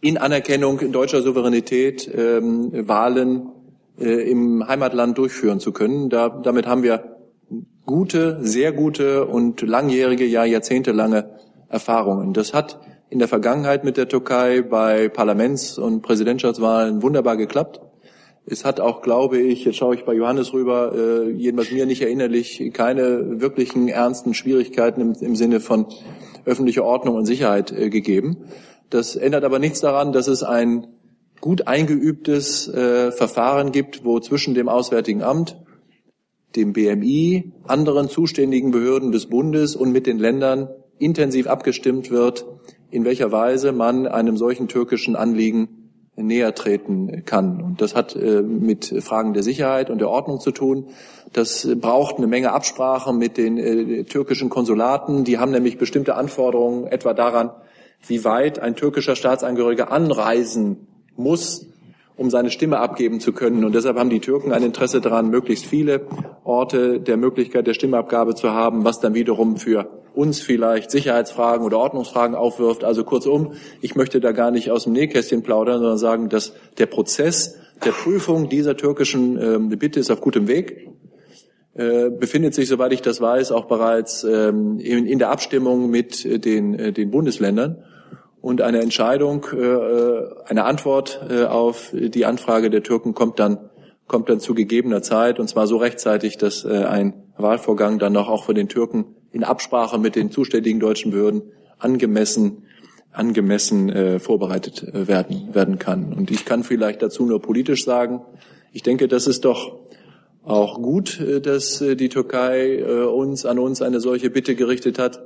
in Anerkennung deutscher Souveränität ähm, Wahlen äh, im Heimatland durchführen zu können. Da, damit haben wir gute, sehr gute und langjährige, ja jahrzehntelange Erfahrungen. Das hat in der Vergangenheit mit der Türkei bei Parlaments- und Präsidentschaftswahlen wunderbar geklappt. Es hat auch, glaube ich, jetzt schaue ich bei Johannes rüber, äh, jedenfalls mir nicht erinnerlich, keine wirklichen ernsten Schwierigkeiten im, im Sinne von öffentlicher Ordnung und Sicherheit äh, gegeben. Das ändert aber nichts daran, dass es ein gut eingeübtes äh, Verfahren gibt, wo zwischen dem Auswärtigen Amt, dem BMI, anderen zuständigen Behörden des Bundes und mit den Ländern intensiv abgestimmt wird, in welcher Weise man einem solchen türkischen Anliegen näher treten kann. Und das hat äh, mit Fragen der Sicherheit und der Ordnung zu tun. Das braucht eine Menge Absprache mit den äh, türkischen Konsulaten. Die haben nämlich bestimmte Anforderungen, etwa daran, wie weit ein türkischer Staatsangehöriger anreisen muss, um seine Stimme abgeben zu können. Und deshalb haben die Türken ein Interesse daran, möglichst viele Orte der Möglichkeit der Stimmabgabe zu haben, was dann wiederum für uns vielleicht Sicherheitsfragen oder Ordnungsfragen aufwirft. Also kurzum, ich möchte da gar nicht aus dem Nähkästchen plaudern, sondern sagen, dass der Prozess der Prüfung dieser türkischen äh, Bitte ist auf gutem Weg äh, befindet sich, soweit ich das weiß, auch bereits ähm, in, in, der Abstimmung mit äh, den, äh, den Bundesländern. Und eine Entscheidung, äh, äh, eine Antwort äh, auf die Anfrage der Türken kommt dann, kommt dann zu gegebener Zeit, und zwar so rechtzeitig, dass ein Wahlvorgang dann noch auch von den Türken in Absprache mit den zuständigen deutschen Behörden angemessen angemessen äh, vorbereitet äh, werden werden kann. Und ich kann vielleicht dazu nur politisch sagen, ich denke, das ist doch auch gut, äh, dass äh, die Türkei uns an uns eine solche Bitte gerichtet hat,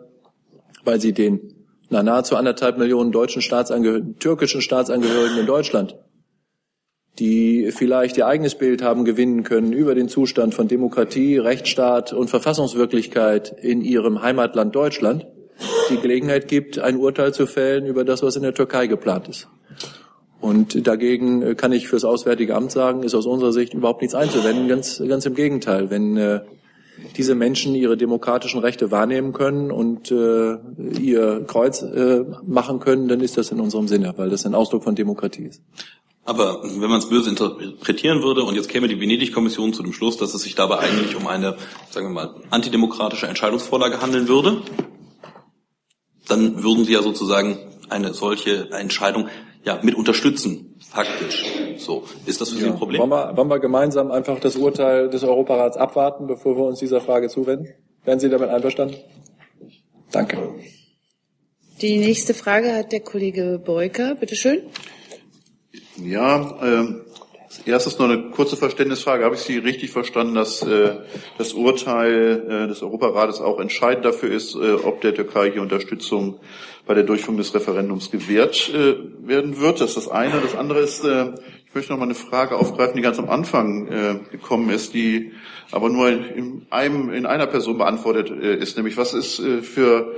weil sie den na, nahezu anderthalb Millionen deutschen Staatsangehörigen, türkischen Staatsangehörigen in Deutschland, die vielleicht ihr eigenes Bild haben gewinnen können über den Zustand von Demokratie, Rechtsstaat und Verfassungswirklichkeit in ihrem Heimatland Deutschland, die Gelegenheit gibt, ein Urteil zu fällen über das, was in der Türkei geplant ist. Und dagegen kann ich fürs Auswärtige Amt sagen, ist aus unserer Sicht überhaupt nichts einzuwenden. Ganz, ganz im Gegenteil. Wenn äh, diese Menschen ihre demokratischen Rechte wahrnehmen können und äh, ihr Kreuz äh, machen können, dann ist das in unserem Sinne, weil das ein Ausdruck von Demokratie ist. Aber wenn man es böse interpretieren würde und jetzt käme die Venedig-Kommission zu dem Schluss, dass es sich dabei eigentlich um eine, sagen wir mal, antidemokratische Entscheidungsvorlage handeln würde, dann würden Sie ja sozusagen eine solche Entscheidung ja mit unterstützen, faktisch. So, ist das für Sie ein Problem? Wollen wir, wollen wir gemeinsam einfach das Urteil des Europarats abwarten, bevor wir uns dieser Frage zuwenden? Wären Sie damit einverstanden? Danke. Die nächste Frage hat der Kollege Beuker. Bitte schön. Ja, ähm, erstes noch eine kurze Verständnisfrage. Habe ich Sie richtig verstanden, dass äh, das Urteil äh, des Europarates auch entscheidend dafür ist, äh, ob der Türkei hier Unterstützung bei der Durchführung des Referendums gewährt äh, werden wird? Das ist das eine. Das andere ist, äh, ich möchte noch mal eine Frage aufgreifen, die ganz am Anfang äh, gekommen ist, die aber nur in, einem, in einer Person beantwortet äh, ist, nämlich was ist äh, für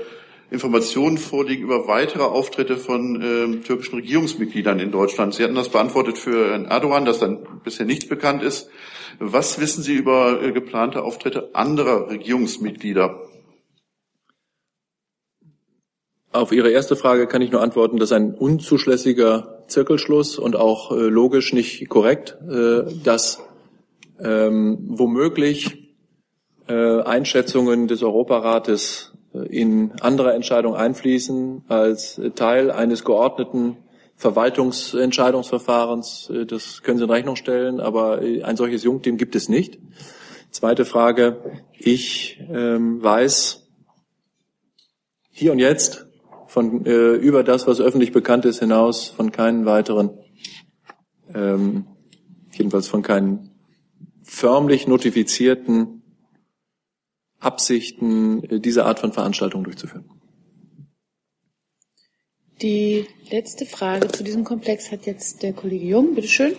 Informationen vorliegen über weitere Auftritte von äh, türkischen Regierungsmitgliedern in Deutschland. Sie hatten das beantwortet für Herrn Erdogan, dass dann bisher nichts bekannt ist. Was wissen Sie über äh, geplante Auftritte anderer Regierungsmitglieder? Auf Ihre erste Frage kann ich nur antworten, dass ein unzuschlässiger Zirkelschluss und auch äh, logisch nicht korrekt, äh, dass ähm, womöglich äh, Einschätzungen des Europarates in andere Entscheidungen einfließen als Teil eines geordneten Verwaltungsentscheidungsverfahrens. Das können Sie in Rechnung stellen, aber ein solches Jungteam gibt es nicht. Zweite Frage. Ich ähm, weiß hier und jetzt von äh, über das, was öffentlich bekannt ist, hinaus von keinen weiteren, ähm, jedenfalls von keinen förmlich notifizierten Absichten, äh, diese Art von Veranstaltungen durchzuführen. Die letzte Frage zu diesem Komplex hat jetzt der Kollege Jung. Bitte schön.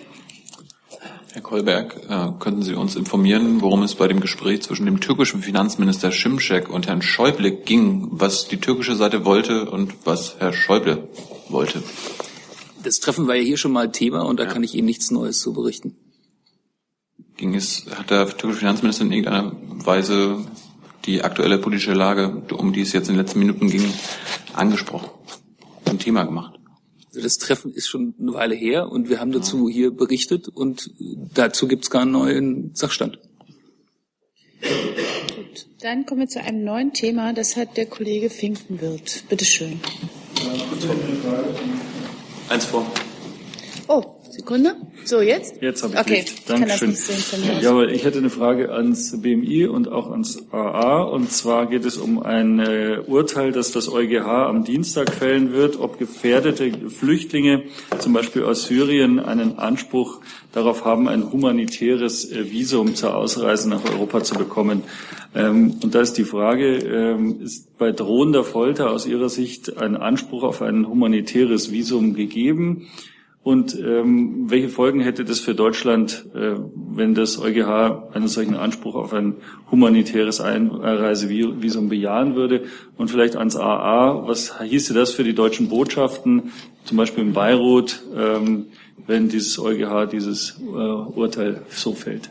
Herr Kolberg, äh, könnten Sie uns informieren, worum es bei dem Gespräch zwischen dem türkischen Finanzminister Şimşek und Herrn Schäuble ging, was die türkische Seite wollte und was Herr Schäuble wollte? Das Treffen war ja hier schon mal Thema und da ja. kann ich Ihnen nichts Neues zu berichten. Ging es, hat der türkische Finanzminister in irgendeiner Weise die aktuelle politische Lage, um die es jetzt in den letzten Minuten ging, angesprochen, zum Thema gemacht? Also das Treffen ist schon eine Weile her und wir haben dazu hier berichtet und dazu gibt es gar einen neuen Sachstand. Gut, dann kommen wir zu einem neuen Thema. Das hat der Kollege Finkenwirt. Bitte schön. Eins vor. Oh, Sekunde. So, jetzt? Jetzt habe ich okay. Licht. Dankeschön. Ich ja, aber ich hätte eine Frage ans BMI und auch ans AA. Und zwar geht es um ein äh, Urteil, das das EuGH am Dienstag fällen wird, ob gefährdete Flüchtlinge, zum Beispiel aus Syrien, einen Anspruch darauf haben, ein humanitäres äh, Visum zur Ausreise nach Europa zu bekommen. Ähm, und da ist die Frage, ähm, ist bei drohender Folter aus Ihrer Sicht ein Anspruch auf ein humanitäres Visum gegeben? Und ähm, welche Folgen hätte das für Deutschland, äh, wenn das EuGH einen solchen Anspruch auf ein humanitäres Einreisevisum bejahen würde? Und vielleicht ans AA, was hieße das für die deutschen Botschaften, zum Beispiel in Beirut, ähm, wenn dieses EuGH dieses äh, Urteil so fällt?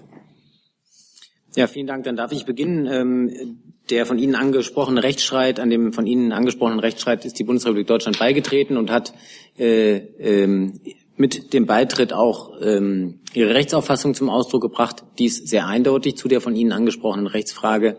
Ja, vielen Dank. Dann darf ich beginnen. Ähm, der von Ihnen angesprochene Rechtsstreit, an dem von Ihnen angesprochenen Rechtsstreit ist die Bundesrepublik Deutschland beigetreten und hat äh, ähm, mit dem Beitritt auch ähm, ihre Rechtsauffassung zum Ausdruck gebracht. Dies sehr eindeutig zu der von Ihnen angesprochenen Rechtsfrage.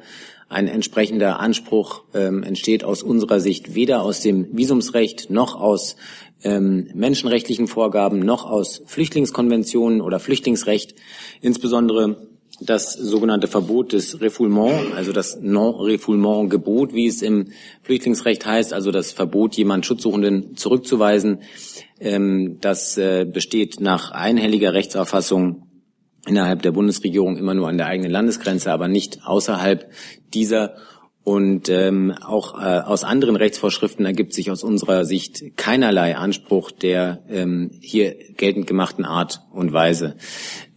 Ein entsprechender Anspruch ähm, entsteht aus unserer Sicht weder aus dem Visumsrecht noch aus ähm, menschenrechtlichen Vorgaben noch aus Flüchtlingskonventionen oder Flüchtlingsrecht. Insbesondere das sogenannte Verbot des Refoulement, also das Non-Refoulement-Gebot, wie es im Flüchtlingsrecht heißt, also das Verbot, jemand Schutzsuchenden zurückzuweisen, ähm, das äh, besteht nach einhelliger Rechtsauffassung innerhalb der Bundesregierung immer nur an der eigenen Landesgrenze, aber nicht außerhalb dieser. Und ähm, auch äh, aus anderen Rechtsvorschriften ergibt sich aus unserer Sicht keinerlei Anspruch der ähm, hier geltend gemachten Art und Weise.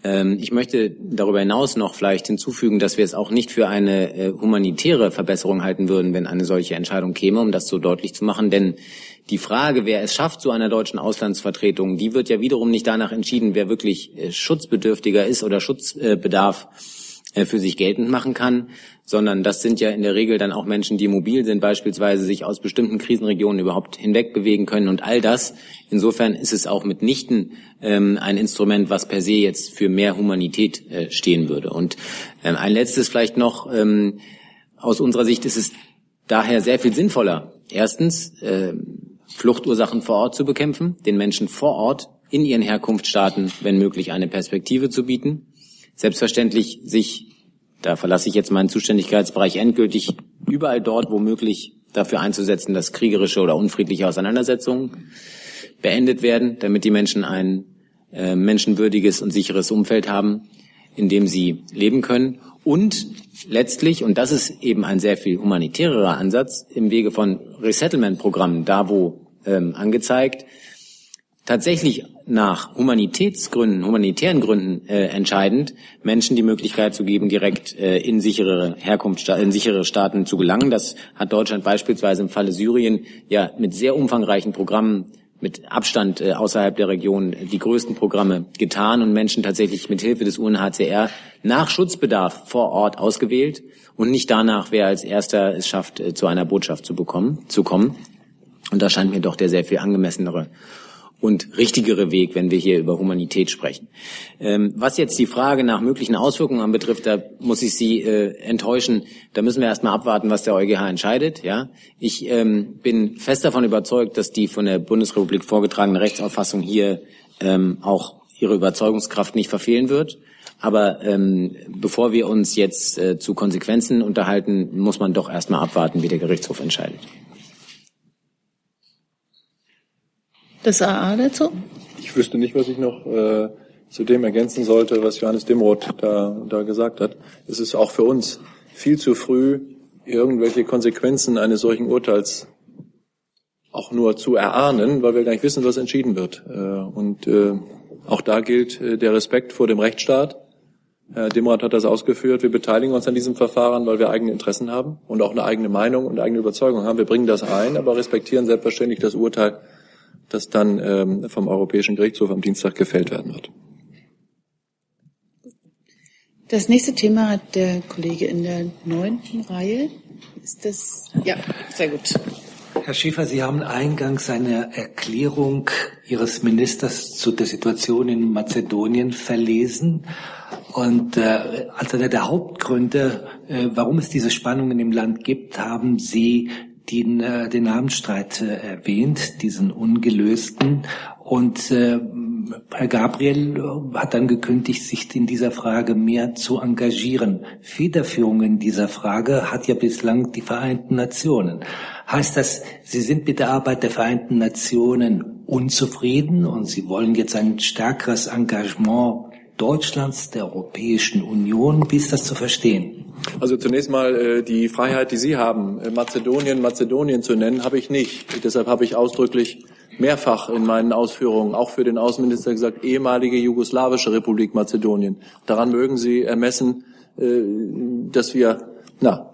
Ähm, ich möchte darüber hinaus noch vielleicht hinzufügen, dass wir es auch nicht für eine äh, humanitäre Verbesserung halten würden, wenn eine solche Entscheidung käme, um das so deutlich zu machen. Denn die Frage, wer es schafft zu einer deutschen Auslandsvertretung, die wird ja wiederum nicht danach entschieden, wer wirklich äh, schutzbedürftiger ist oder Schutzbedarf äh, für sich geltend machen kann, sondern das sind ja in der Regel dann auch Menschen, die mobil sind, beispielsweise sich aus bestimmten Krisenregionen überhaupt hinweg bewegen können und all das. Insofern ist es auch mitnichten ähm, ein Instrument, was per se jetzt für mehr Humanität äh, stehen würde. Und ähm, ein letztes vielleicht noch, ähm, aus unserer Sicht ist es daher sehr viel sinnvoller, erstens äh, Fluchtursachen vor Ort zu bekämpfen, den Menschen vor Ort in ihren Herkunftsstaaten, wenn möglich, eine Perspektive zu bieten. Selbstverständlich sich, da verlasse ich jetzt meinen Zuständigkeitsbereich endgültig, überall dort, wo möglich, dafür einzusetzen, dass kriegerische oder unfriedliche Auseinandersetzungen beendet werden, damit die Menschen ein äh, menschenwürdiges und sicheres Umfeld haben, in dem sie leben können. Und letztlich, und das ist eben ein sehr viel humanitärerer Ansatz, im Wege von Resettlement-Programmen, da wo ähm, angezeigt, tatsächlich nach Humanitätsgründen, humanitären Gründen äh, entscheidend, Menschen die Möglichkeit zu geben, direkt äh, in sichere Herkunft, in sichere Staaten zu gelangen. Das hat Deutschland beispielsweise im Falle Syrien ja mit sehr umfangreichen Programmen mit Abstand äh, außerhalb der Region die größten Programme getan und Menschen tatsächlich mit Hilfe des UNHCR nach Schutzbedarf vor Ort ausgewählt und nicht danach, wer als erster es schafft, äh, zu einer Botschaft zu bekommen, zu kommen. Und da scheint mir doch der sehr viel angemessenere und richtigere Weg, wenn wir hier über Humanität sprechen. Ähm, was jetzt die Frage nach möglichen Auswirkungen anbetrifft, da muss ich Sie äh, enttäuschen. Da müssen wir erstmal abwarten, was der EuGH entscheidet. Ja, ich ähm, bin fest davon überzeugt, dass die von der Bundesrepublik vorgetragene Rechtsauffassung hier ähm, auch ihre Überzeugungskraft nicht verfehlen wird. Aber ähm, bevor wir uns jetzt äh, zu Konsequenzen unterhalten, muss man doch erstmal abwarten, wie der Gerichtshof entscheidet. Das AA dazu? Ich wüsste nicht, was ich noch äh, zu dem ergänzen sollte, was Johannes Dimroth da, da gesagt hat. Es ist auch für uns viel zu früh, irgendwelche Konsequenzen eines solchen Urteils auch nur zu erahnen, weil wir gar nicht wissen, was entschieden wird. Äh, und äh, auch da gilt äh, der Respekt vor dem Rechtsstaat. Herr Dimrath hat das ausgeführt. Wir beteiligen uns an diesem Verfahren, weil wir eigene Interessen haben und auch eine eigene Meinung und eigene Überzeugung haben. Wir bringen das ein, aber respektieren selbstverständlich das Urteil das dann ähm, vom Europäischen Gerichtshof am Dienstag gefällt werden wird. Das nächste Thema hat der Kollege in der neunten Reihe. Ist das? Ja, sehr gut. Herr Schäfer, Sie haben eingangs eine Erklärung Ihres Ministers zu der Situation in Mazedonien verlesen. Und äh, als einer der Hauptgründe, äh, warum es diese Spannungen im Land gibt, haben Sie den, äh, den Namensstreit äh, erwähnt, diesen ungelösten. Und äh, Herr Gabriel äh, hat dann gekündigt, sich in dieser Frage mehr zu engagieren. Federführung in dieser Frage hat ja bislang die Vereinten Nationen. Heißt das, Sie sind mit der Arbeit der Vereinten Nationen unzufrieden und Sie wollen jetzt ein stärkeres Engagement Deutschlands, der Europäischen Union? Wie ist das zu verstehen? Also zunächst mal äh, die Freiheit, die Sie haben, äh, Mazedonien Mazedonien zu nennen, habe ich nicht. Deshalb habe ich ausdrücklich mehrfach in meinen Ausführungen, auch für den Außenminister gesagt, ehemalige jugoslawische Republik Mazedonien. Daran mögen Sie ermessen, äh, dass wir, na,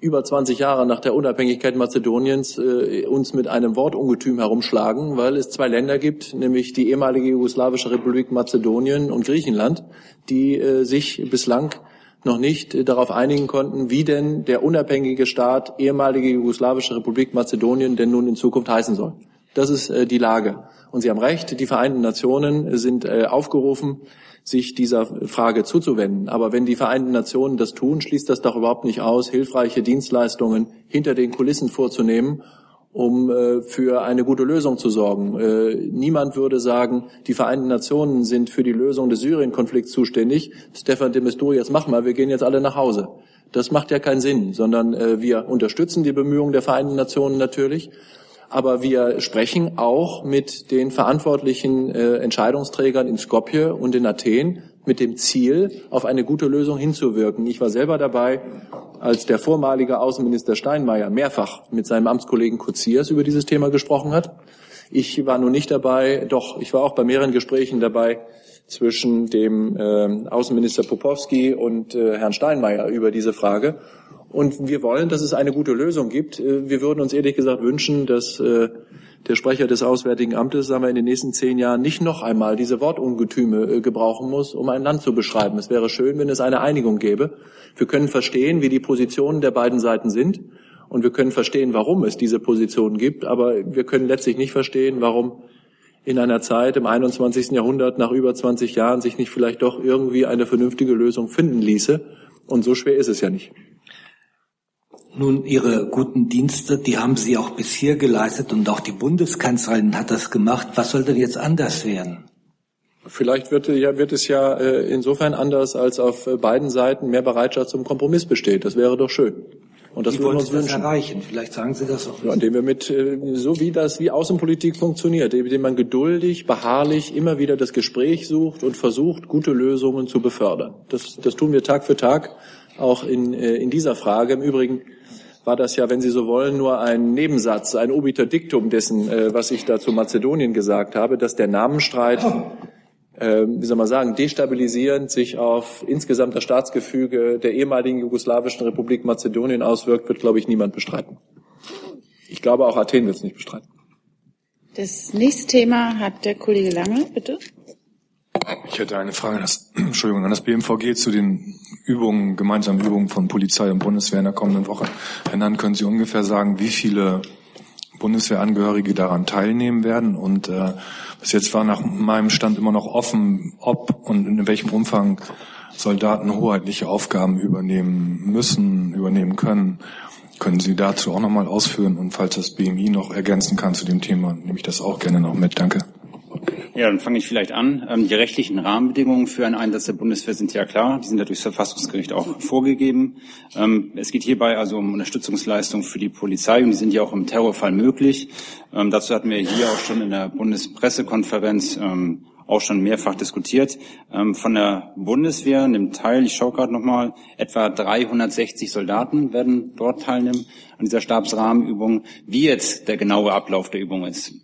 über 20 Jahre nach der Unabhängigkeit Mazedoniens äh, uns mit einem Wortungetüm herumschlagen, weil es zwei Länder gibt, nämlich die ehemalige jugoslawische Republik Mazedonien und Griechenland, die äh, sich bislang noch nicht äh, darauf einigen konnten, wie denn der unabhängige Staat ehemalige jugoslawische Republik Mazedonien denn nun in Zukunft heißen soll. Das ist äh, die Lage. Und Sie haben recht, die Vereinten Nationen sind äh, aufgerufen, sich dieser Frage zuzuwenden. Aber wenn die Vereinten Nationen das tun, schließt das doch überhaupt nicht aus, hilfreiche Dienstleistungen hinter den Kulissen vorzunehmen, um äh, für eine gute Lösung zu sorgen. Äh, niemand würde sagen, die Vereinten Nationen sind für die Lösung des Syrien-Konflikts zuständig. Stefan de Mistura, jetzt mach mal, wir gehen jetzt alle nach Hause. Das macht ja keinen Sinn, sondern äh, wir unterstützen die Bemühungen der Vereinten Nationen natürlich aber wir sprechen auch mit den verantwortlichen äh, Entscheidungsträgern in Skopje und in Athen mit dem Ziel, auf eine gute Lösung hinzuwirken. Ich war selber dabei, als der vormalige Außenminister Steinmeier mehrfach mit seinem Amtskollegen Kuziers über dieses Thema gesprochen hat. Ich war nun nicht dabei, doch ich war auch bei mehreren Gesprächen dabei zwischen dem äh, Außenminister Popowski und äh, Herrn Steinmeier über diese Frage. Und wir wollen, dass es eine gute Lösung gibt. Äh, wir würden uns ehrlich gesagt wünschen, dass äh, der Sprecher des Auswärtigen Amtes, sagen wir, in den nächsten zehn Jahren nicht noch einmal diese Wortungetüme äh, gebrauchen muss, um ein Land zu beschreiben. Es wäre schön, wenn es eine Einigung gäbe. Wir können verstehen, wie die Positionen der beiden Seiten sind. Und wir können verstehen, warum es diese Positionen gibt. Aber wir können letztlich nicht verstehen, warum in einer Zeit im 21. Jahrhundert nach über 20 Jahren sich nicht vielleicht doch irgendwie eine vernünftige Lösung finden ließe. Und so schwer ist es ja nicht. Nun, Ihre guten Dienste, die haben Sie auch bis hier geleistet und auch die Bundeskanzlerin hat das gemacht. Was soll denn jetzt anders werden? Vielleicht wird, ja, wird es ja äh, insofern anders, als auf äh, beiden Seiten mehr Bereitschaft zum Kompromiss besteht. Das wäre doch schön. Und das würden uns das wünschen. erreichen? Vielleicht sagen Sie das auch. Ja, indem wir mit, äh, so wie das, wie Außenpolitik funktioniert, indem man geduldig, beharrlich immer wieder das Gespräch sucht und versucht, gute Lösungen zu befördern. Das, das tun wir Tag für Tag, auch in, in dieser Frage. Im Übrigen war das ja, wenn Sie so wollen, nur ein Nebensatz, ein obiter Diktum dessen, äh, was ich da zu Mazedonien gesagt habe, dass der Namenstreit, äh, wie soll man sagen, destabilisierend sich auf insgesamt das Staatsgefüge der ehemaligen jugoslawischen Republik Mazedonien auswirkt, wird, glaube ich, niemand bestreiten. Ich glaube, auch Athen wird es nicht bestreiten. Das nächste Thema hat der Kollege Lange, bitte. Ich hätte eine Frage an das, Entschuldigung, an das BMVG zu den Übungen, gemeinsamen Übungen von Polizei und Bundeswehr in der kommenden Woche. Herr Nann, können Sie ungefähr sagen, wie viele Bundeswehrangehörige daran teilnehmen werden? Und äh, bis jetzt war nach meinem Stand immer noch offen, ob und in welchem Umfang Soldaten hoheitliche Aufgaben übernehmen müssen, übernehmen können. Können Sie dazu auch nochmal ausführen? Und falls das BMI noch ergänzen kann zu dem Thema, nehme ich das auch gerne noch mit. Danke. Ja, dann fange ich vielleicht an. Ähm, Die rechtlichen Rahmenbedingungen für einen Einsatz der Bundeswehr sind ja klar. Die sind ja durchs Verfassungsgericht auch vorgegeben. Ähm, Es geht hierbei also um Unterstützungsleistungen für die Polizei und die sind ja auch im Terrorfall möglich. Ähm, Dazu hatten wir hier auch schon in der Bundespressekonferenz auch schon mehrfach diskutiert. Von der Bundeswehr nimmt teil, ich schaue gerade nochmal, etwa 360 Soldaten werden dort teilnehmen an dieser Stabsrahmenübung. Wie jetzt der genaue Ablauf der Übung ist,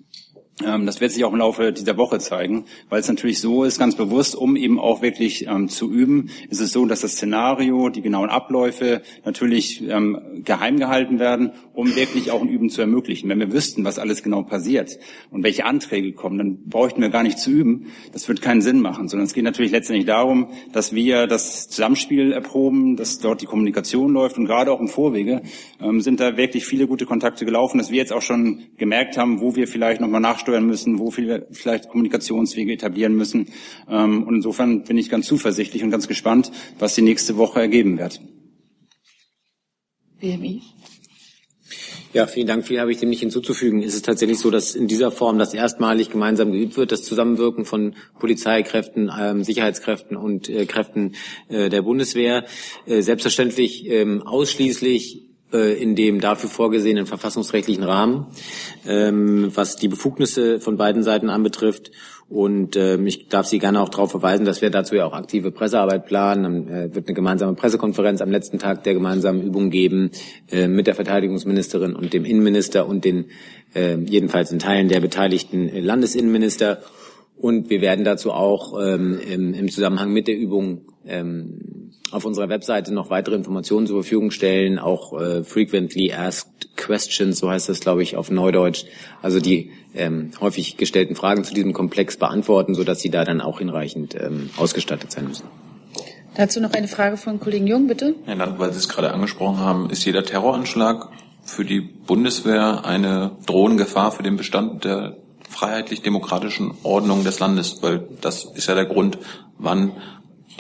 das wird sich auch im Laufe dieser Woche zeigen, weil es natürlich so ist, ganz bewusst, um eben auch wirklich ähm, zu üben, ist es so, dass das Szenario, die genauen Abläufe natürlich ähm, geheim gehalten werden, um wirklich auch ein Üben zu ermöglichen. Wenn wir wüssten, was alles genau passiert und welche Anträge kommen, dann bräuchten wir gar nicht zu üben. Das wird keinen Sinn machen, sondern es geht natürlich letztendlich darum, dass wir das Zusammenspiel erproben, dass dort die Kommunikation läuft und gerade auch im Vorwege ähm, sind da wirklich viele gute Kontakte gelaufen, dass wir jetzt auch schon gemerkt haben, wo wir vielleicht nochmal nachsteuern beisteuern müssen, wo wir vielleicht Kommunikationswege etablieren müssen. Ähm, und insofern bin ich ganz zuversichtlich und ganz gespannt, was die nächste Woche ergeben wird. BMI. Ja, vielen Dank. Viel habe ich dem nicht hinzuzufügen. Es ist tatsächlich so, dass in dieser Form das erstmalig gemeinsam geübt wird, das Zusammenwirken von Polizeikräften, ähm, Sicherheitskräften und äh, Kräften äh, der Bundeswehr. Äh, selbstverständlich ähm, ausschließlich in dem dafür vorgesehenen verfassungsrechtlichen Rahmen, ähm, was die Befugnisse von beiden Seiten anbetrifft. Und ähm, ich darf Sie gerne auch darauf verweisen, dass wir dazu ja auch aktive Pressearbeit planen. Dann äh, wird eine gemeinsame Pressekonferenz am letzten Tag der gemeinsamen Übung geben äh, mit der Verteidigungsministerin und dem Innenminister und den jedenfalls in Teilen der beteiligten Landesinnenminister. Und wir werden dazu auch ähm, im, im, Zusammenhang mit der Übung ähm, auf unserer Webseite noch weitere Informationen zur Verfügung stellen, auch äh, frequently asked questions, so heißt das, glaube ich, auf Neudeutsch. Also die ähm, häufig gestellten Fragen zu diesem Komplex beantworten, sodass Sie da dann auch hinreichend ähm, ausgestattet sein müssen. Dazu noch eine Frage von Kollegen Jung, bitte. Herr Land, weil Sie es gerade angesprochen haben, ist jeder Terroranschlag für die Bundeswehr eine drohende Gefahr für den Bestand der freiheitlich-demokratischen Ordnung des Landes, weil das ist ja der Grund, wann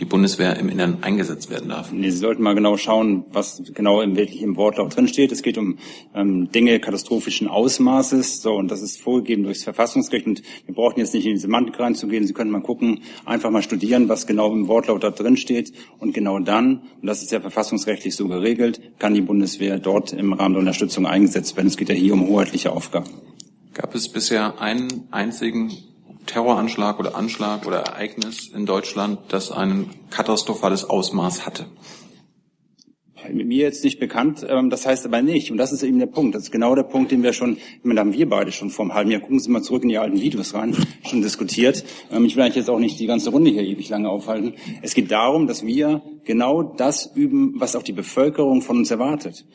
die Bundeswehr im Innern eingesetzt werden darf. Sie sollten mal genau schauen, was genau im wirklich im Wortlaut drin steht. Es geht um ähm, Dinge katastrophischen Ausmaßes, so und das ist vorgegeben durchs Verfassungsrecht. Und wir brauchen jetzt nicht in die Semantik reinzugehen. Sie können mal gucken, einfach mal studieren, was genau im Wortlaut da drin steht. Und genau dann, und das ist ja verfassungsrechtlich so geregelt, kann die Bundeswehr dort im Rahmen der Unterstützung eingesetzt werden. Es geht ja hier um hoheitliche Aufgaben. Gab es bisher einen einzigen Terroranschlag oder Anschlag oder Ereignis in Deutschland, das ein katastrophales Ausmaß hatte? Mir jetzt nicht bekannt, ähm, das heißt aber nicht. Und das ist eben der Punkt. Das ist genau der Punkt, den wir schon, den haben wir beide schon vor einem halben Jahr, gucken Sie mal zurück in die alten Videos rein, schon diskutiert. Ähm, ich will eigentlich jetzt auch nicht die ganze Runde hier ewig lange aufhalten. Es geht darum, dass wir genau das üben, was auch die Bevölkerung von uns erwartet.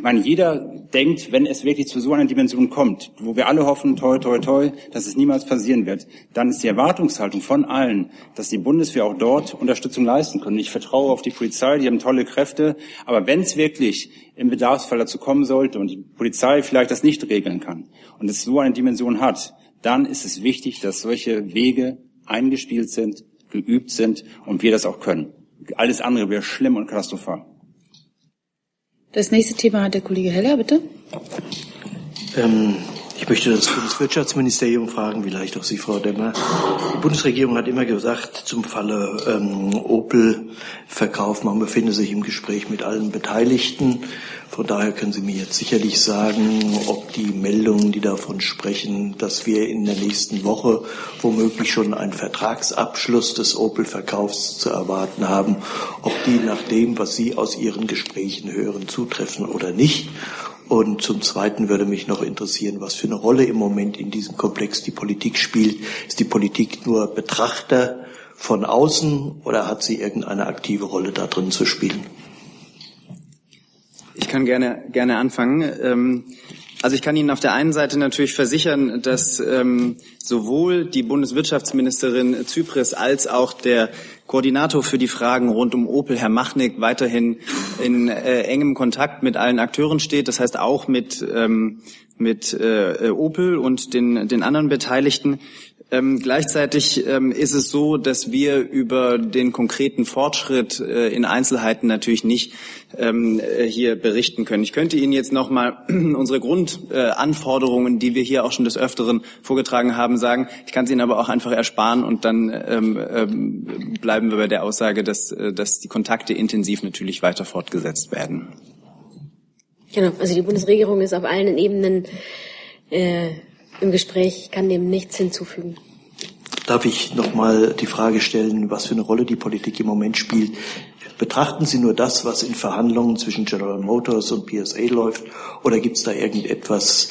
Ich meine, jeder denkt, wenn es wirklich zu so einer Dimension kommt, wo wir alle hoffen, toi, toi, toi, dass es niemals passieren wird, dann ist die Erwartungshaltung von allen, dass die Bundeswehr auch dort Unterstützung leisten können. Ich vertraue auf die Polizei, die haben tolle Kräfte, aber wenn es wirklich im Bedarfsfall dazu kommen sollte und die Polizei vielleicht das nicht regeln kann und es so eine Dimension hat, dann ist es wichtig, dass solche Wege eingespielt sind, geübt sind und wir das auch können. Alles andere wäre schlimm und katastrophal. Das nächste Thema hat der Kollege Heller, bitte. Ähm, ich möchte das Bundeswirtschaftsministerium fragen, vielleicht auch Sie, Frau Demmer. Die Bundesregierung hat immer gesagt, zum Falle ähm, Opel-Verkauf, man befinde sich im Gespräch mit allen Beteiligten. Von daher können Sie mir jetzt sicherlich sagen, ob die Meldungen, die davon sprechen, dass wir in der nächsten Woche womöglich schon einen Vertragsabschluss des Opel-Verkaufs zu erwarten haben, ob die nach dem, was Sie aus Ihren Gesprächen hören, zutreffen oder nicht. Und zum Zweiten würde mich noch interessieren, was für eine Rolle im Moment in diesem Komplex die Politik spielt. Ist die Politik nur Betrachter von außen oder hat sie irgendeine aktive Rolle da drin zu spielen? Ich kann gerne, gerne anfangen. Ähm, also ich kann Ihnen auf der einen Seite natürlich versichern, dass ähm, sowohl die Bundeswirtschaftsministerin Zypris als auch der Koordinator für die Fragen rund um Opel, Herr Machnik, weiterhin in äh, engem Kontakt mit allen Akteuren steht. Das heißt auch mit, ähm, mit äh, Opel und den, den anderen Beteiligten. Ähm, gleichzeitig ähm, ist es so, dass wir über den konkreten Fortschritt äh, in Einzelheiten natürlich nicht ähm, äh, hier berichten können. Ich könnte Ihnen jetzt nochmal unsere Grundanforderungen, äh, die wir hier auch schon des Öfteren vorgetragen haben, sagen. Ich kann sie Ihnen aber auch einfach ersparen und dann ähm, ähm, bleiben wir bei der Aussage, dass, äh, dass die Kontakte intensiv natürlich weiter fortgesetzt werden. Genau, also die Bundesregierung ist auf allen Ebenen äh, im Gespräch. Ich kann dem nichts hinzufügen. Darf ich noch mal die Frage stellen, was für eine Rolle die Politik im Moment spielt? Betrachten Sie nur das, was in Verhandlungen zwischen General Motors und PSA läuft, oder gibt es da irgendetwas,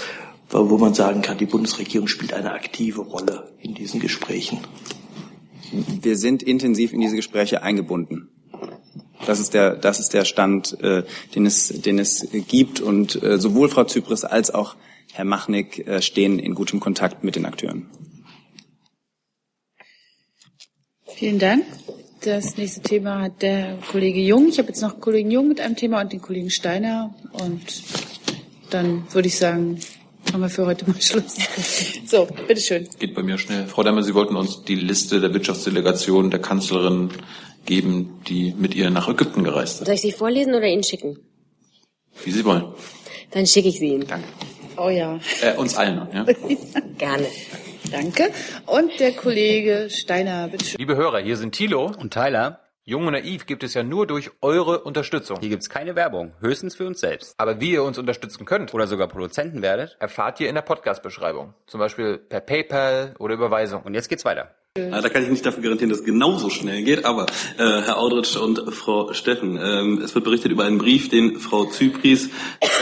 wo man sagen kann, die Bundesregierung spielt eine aktive Rolle in diesen Gesprächen? Wir sind intensiv in diese Gespräche eingebunden. Das ist der, das ist der Stand, äh, den, es, den es gibt. Und äh, sowohl Frau Zypris als auch Herr Machnick äh, stehen in gutem Kontakt mit den Akteuren. Vielen Dank. Das nächste Thema hat der Kollege Jung. Ich habe jetzt noch Kollegen Jung mit einem Thema und den Kollegen Steiner. Und dann würde ich sagen, machen wir für heute mal Schluss. So, bitteschön. Geht bei mir schnell. Frau Demmer, Sie wollten uns die Liste der Wirtschaftsdelegation der Kanzlerin geben, die mit ihr nach Ägypten gereist sind. Soll ich sie vorlesen oder Ihnen schicken? Wie Sie wollen. Dann schicke ich sie Ihnen. Danke. Oh ja. Äh, uns allen, ja? Gerne. Danke. Und der Kollege Steiner, bitteschön. Liebe Hörer, hier sind Thilo und Tyler. Jung und Naiv gibt es ja nur durch eure Unterstützung. Hier gibt's keine Werbung, höchstens für uns selbst. Aber wie ihr uns unterstützen könnt oder sogar Produzenten werdet, erfahrt ihr in der Podcast-Beschreibung. Zum Beispiel per PayPal oder Überweisung. Und jetzt geht's weiter. Ja, da kann ich nicht dafür garantieren, dass es genauso schnell geht, aber äh, Herr Audritsch und Frau Steffen, ähm, es wird berichtet über einen Brief, den Frau Zypris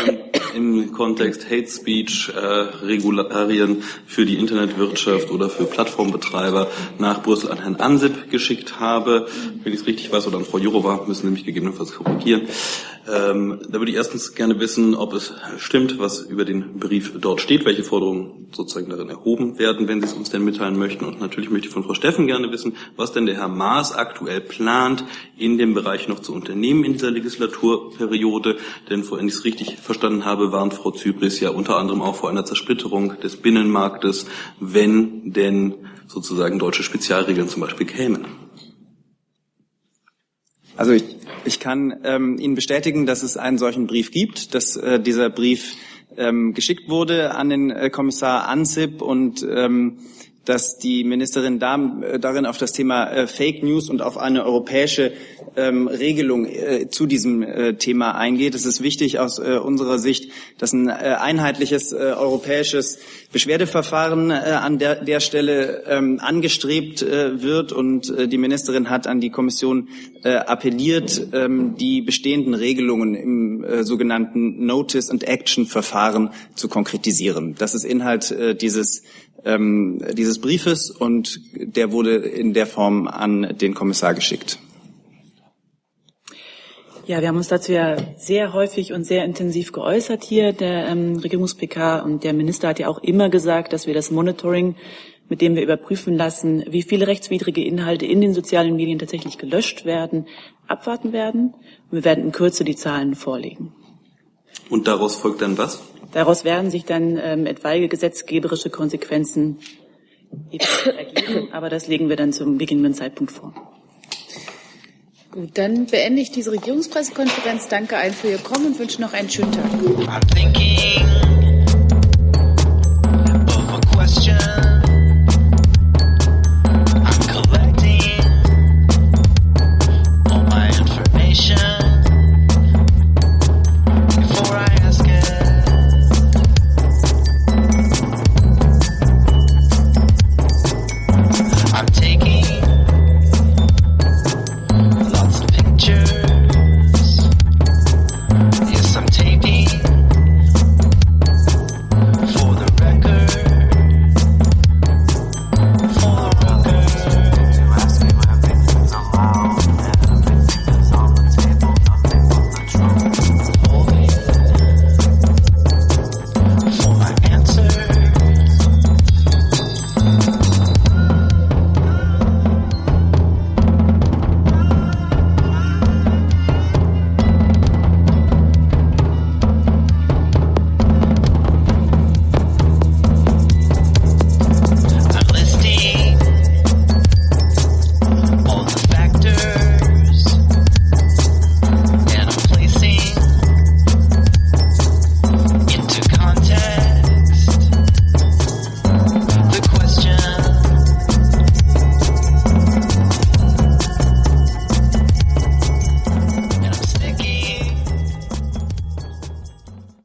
ähm, im Kontext Hate Speech äh, Regularien für die Internetwirtschaft oder für Plattformbetreiber nach Brüssel an Herrn Ansip geschickt habe. Wenn ich es richtig weiß, oder an Frau Jourova, müssen mich gegebenenfalls korrigieren. Ähm, da würde ich erstens gerne wissen, ob es stimmt, was über den Brief dort steht, welche Forderungen sozusagen darin erhoben werden, wenn Sie es uns denn mitteilen möchten. Und natürlich möchte ich von Frau Steffen gerne wissen, was denn der Herr Maas aktuell plant, in dem Bereich noch zu unternehmen in dieser Legislaturperiode. Denn vorhin ich es richtig verstanden habe, warnt Frau Zypris ja unter anderem auch vor einer Zersplitterung des Binnenmarktes, wenn denn sozusagen deutsche Spezialregeln zum Beispiel kämen. Also ich, ich kann ähm, Ihnen bestätigen, dass es einen solchen Brief gibt, dass äh, dieser Brief ähm, geschickt wurde an den äh, Kommissar Ansip und ähm, dass die Ministerin äh, darin auf das Thema äh, Fake News und auf eine europäische ähm, Regelung äh, zu diesem Thema eingeht. Es ist wichtig aus unserer Sicht, dass ein einheitliches europäisches Beschwerdeverfahren an der, der Stelle ähm, angestrebt wird. Und die Ministerin hat an die Kommission appelliert, ähm, die bestehenden Regelungen im sogenannten Notice and Action Verfahren zu konkretisieren. Das ist Inhalt dieses ähm, dieses Briefes und der wurde in der Form an den Kommissar geschickt. Ja, wir haben uns dazu ja sehr häufig und sehr intensiv geäußert hier, der ähm, Regierungs-PK. Und der Minister hat ja auch immer gesagt, dass wir das Monitoring, mit dem wir überprüfen lassen, wie viele rechtswidrige Inhalte in den sozialen Medien tatsächlich gelöscht werden, abwarten werden. Und wir werden in Kürze die Zahlen vorlegen. Und daraus folgt dann was? Daraus werden sich dann ähm, etwaige gesetzgeberische Konsequenzen ergeben, aber das legen wir dann zum beginnenden Zeitpunkt vor. Gut, dann beende ich diese Regierungspressekonferenz. Danke allen für Ihr Kommen und wünsche noch einen schönen Tag.